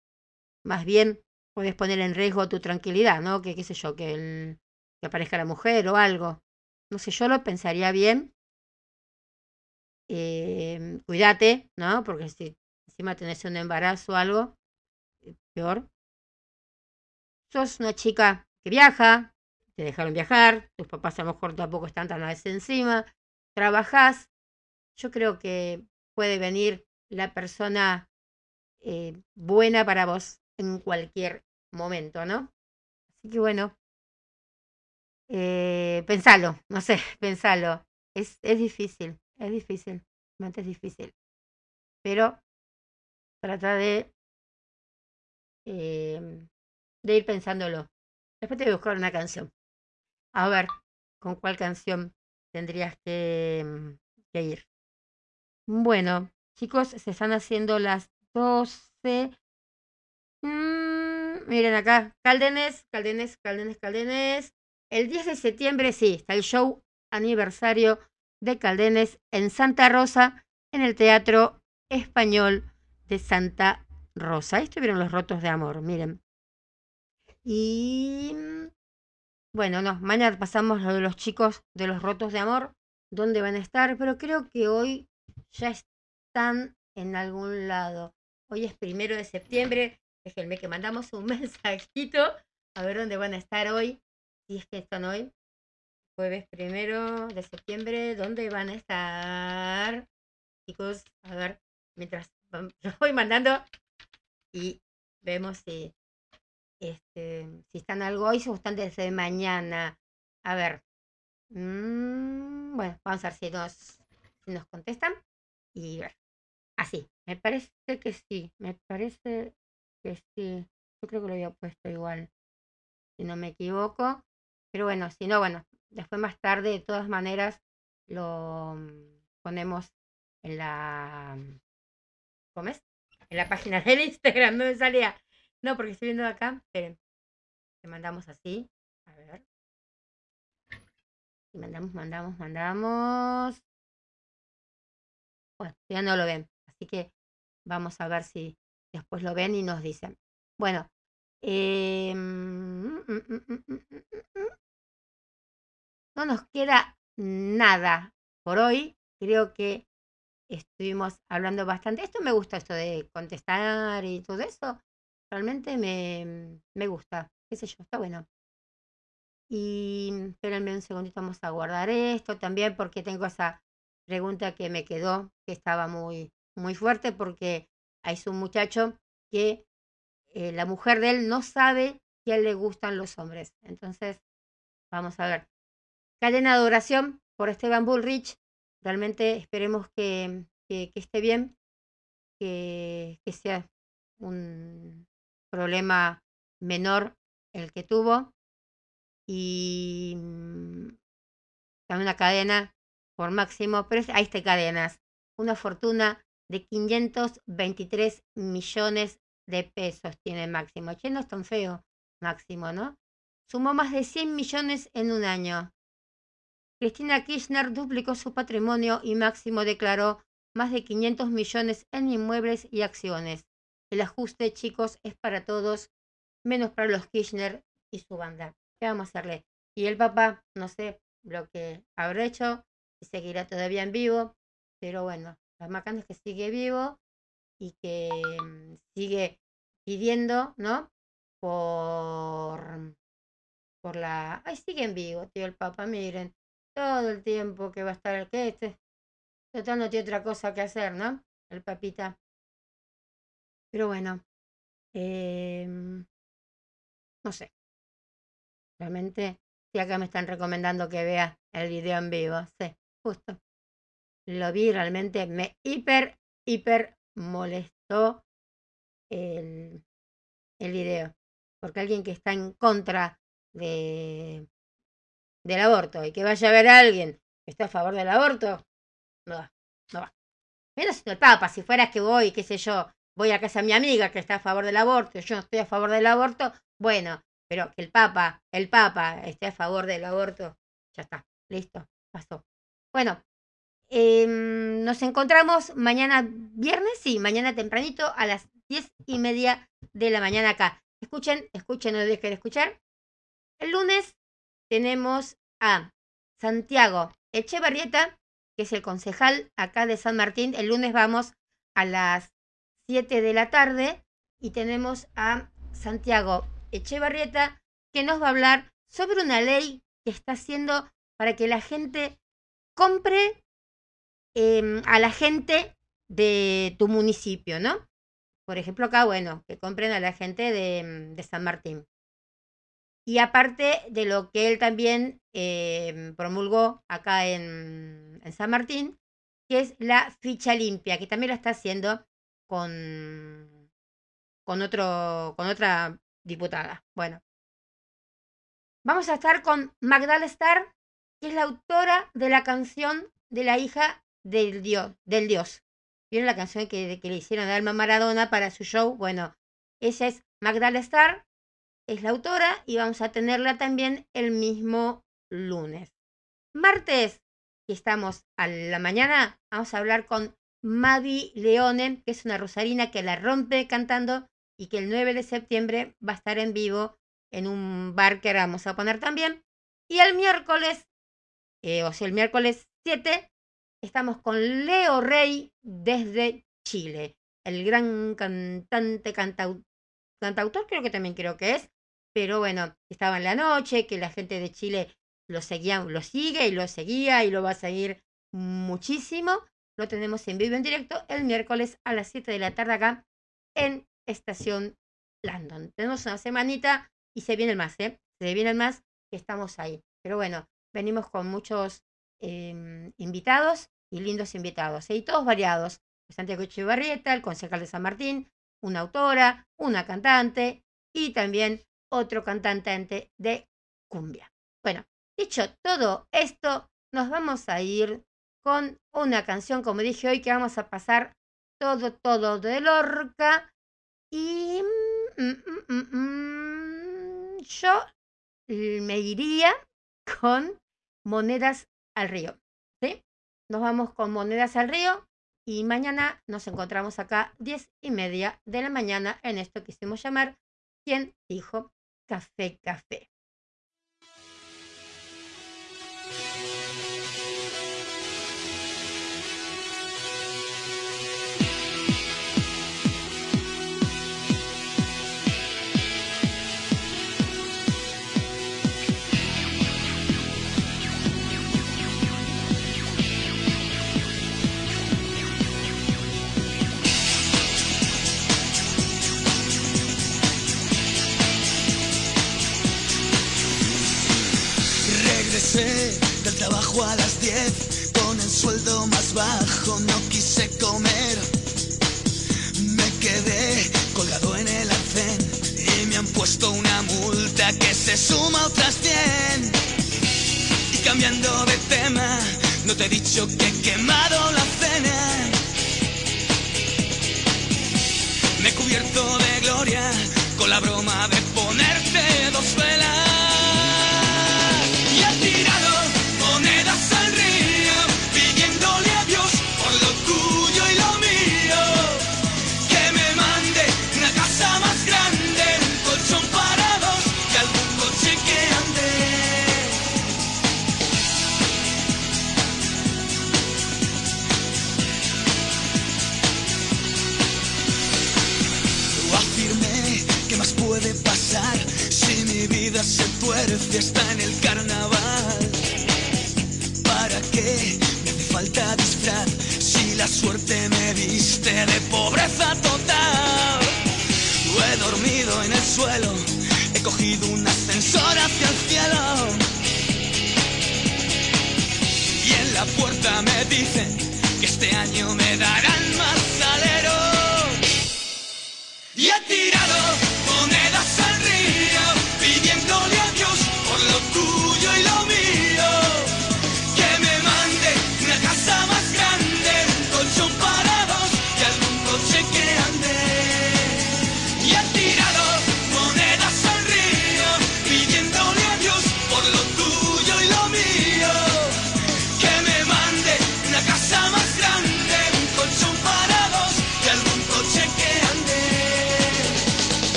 más bien puedes poner en riesgo tu tranquilidad, ¿no? Que qué sé yo, que, el, que aparezca la mujer o algo. No sé, yo lo pensaría bien. Eh, cuídate, ¿no? Porque si encima tenés un embarazo o algo, eh, peor. Sos una chica que viaja, te dejaron viajar, tus papás a lo mejor tampoco están tan a veces encima, trabajás. Yo creo que puede venir la persona eh, buena para vos en cualquier momento, ¿no? Así que bueno, eh, pensalo, no sé, pensalo. Es, es difícil, es difícil, realmente es difícil. Pero trata de, eh, de ir pensándolo. Después te voy a buscar una canción. A ver, ¿con cuál canción tendrías que, que ir? Bueno, chicos, se están haciendo las 12 Mm, miren acá, Cáldenes, Cáldenes, Cáldenes, Cáldenes. El 10 de septiembre, sí, está el show aniversario de Caldenes en Santa Rosa, en el Teatro Español de Santa Rosa. Ahí estuvieron los rotos de amor, miren. Y bueno, no, mañana pasamos lo de los chicos de los rotos de amor, dónde van a estar, pero creo que hoy ya están en algún lado. Hoy es primero de septiembre, Déjenme que mandamos un mensajito a ver dónde van a estar hoy. Si es que están hoy. Jueves primero de septiembre. ¿Dónde van a estar? Chicos, a ver, mientras los voy mandando y vemos si, este, si están algo hoy, o están desde mañana. A ver. Mm, bueno, vamos a ver si nos, si nos contestan. Y ver. Así, me parece que sí. Me parece que sí, yo creo que lo había puesto igual, si no me equivoco. Pero bueno, si no, bueno, después más tarde, de todas maneras, lo mm, ponemos en la. ¿Cómo es? En la página del Instagram, no me salía. No, porque estoy viendo acá. Esperen. Te mandamos así. A ver. Y mandamos, mandamos, mandamos. Bueno, ya no lo ven. Así que vamos a ver si después lo ven y nos dicen. Bueno, Eh, no nos queda nada por hoy. Creo que estuvimos hablando bastante. Esto me gusta, esto de contestar y todo eso. Realmente me, me gusta. Qué sé yo, está bueno. Y espérenme un segundito, vamos a guardar esto también porque tengo esa pregunta que me quedó, que estaba muy, muy fuerte porque hay un muchacho que eh, la mujer de él no sabe que a él le gustan los hombres. Entonces, vamos a ver. Cadena de oración por Esteban Bullrich. Realmente esperemos que, que, que esté bien, que, que sea un problema menor el que tuvo. Y mm, una cadena por máximo, pero ahí está cadenas. Una fortuna de 523 millones de pesos tiene máximo. Che, no es tan feo máximo, ¿no? Sumó más de 100 millones en un año. Cristina Kirchner duplicó su patrimonio y Máximo declaró más de 500 millones en inmuebles y acciones. El ajuste, chicos, es para todos, menos para los Kirchner y su banda. ¿Qué vamos a hacerle? Y el papá, no sé lo que habrá hecho, si seguirá todavía en vivo, pero bueno, lo más bacano es que sigue vivo y que mm, sigue pidiendo, ¿no? Por, por la... Ay, sigue en vivo, tío, el papá, miren, todo el tiempo que va a estar el que este. Total, no tiene otra cosa que hacer, ¿no? El papita. Pero bueno, em, no sé. Realmente, sí, acá me están recomendando que vea el video en vivo. Sí, justo. Lo vi, realmente me hiper, hiper molestó el, el video. Porque alguien que está en contra de, del aborto y que vaya a ver a alguien que está a favor del aborto, no va, no va. Menos el Papa, si fuera que voy, qué sé yo, voy a casa de mi amiga que está a favor del aborto, yo no estoy a favor del aborto, bueno, pero que el Papa, el Papa esté a favor del aborto, ya está, listo, pasó. Bueno, em, nos encontramos mañana viernes, sí, mañana tempranito a las diez y media de la mañana acá. Escuchen, escuchen, no dejen de escuchar. El lunes tenemos a Santiago Echevarrieta, que es el concejal acá de San Martín. El lunes vamos a las 7 de la tarde y tenemos a Santiago Echevarrieta que nos va a hablar sobre una ley que está haciendo para que la gente compre em, a la gente de tu municipio, ¿no? Por ejemplo, acá, bueno, que compren a la gente de, de San Martín. Y aparte de lo que él también eh, promulgó acá en, en San Martín, que es la ficha limpia, que también la está haciendo con, con, otro, con otra diputada. Bueno, vamos a estar con Magdala Star, que es la autora de la canción de la hija del dios. Del dios. ¿Vieron la canción que, que le hicieron a Alma Maradona para su show? Bueno, ella es Magdala Star, es la autora y vamos a tenerla también el mismo lunes. Martes, que estamos a la mañana, vamos a hablar con Mavi Leone, que es una rosarina que la rompe cantando y que el 9 de septiembre va a estar en vivo en un bar que vamos a poner también. Y el miércoles, eh, o sea, el miércoles 7, estamos con Leo Rey desde Chile, el gran cantante, cantau- cantautor, creo que también creo que es, pero bueno, estaba en la noche, que la gente de Chile lo seguía, lo sigue y lo seguía y lo va a seguir muchísimo. Lo tenemos en vivo en directo el miércoles a las 7 de la tarde acá en Estación Landon. Tenemos una semanita y se vienen más, ¿eh? Se vienen más que estamos ahí. Pero bueno, venimos con muchos eh, invitados y lindos invitados, ¿eh? y todos variados. Santiago Echevarrieta, el concejal de San Martín, una autora, una cantante y también otro cantante de cumbia. Bueno, dicho todo esto, nos vamos a ir con una canción, como dije hoy, que vamos a pasar todo, todo de Lorca. Y mm, mm, mm, yo me iría con monedas al río. ¿sí? Nos vamos con monedas al río y mañana nos encontramos acá 10 y media de la mañana en esto que hicimos llamar ¿Quién dijo café café? del trabajo a las 10 con el sueldo más bajo, no quise comer. Me quedé colgado en el arcén y me han puesto una multa que se suma a otras 100. Y cambiando de tema, no te he dicho que he quemado la cena. Me he cubierto de gloria con la broma de ponerte dos velas.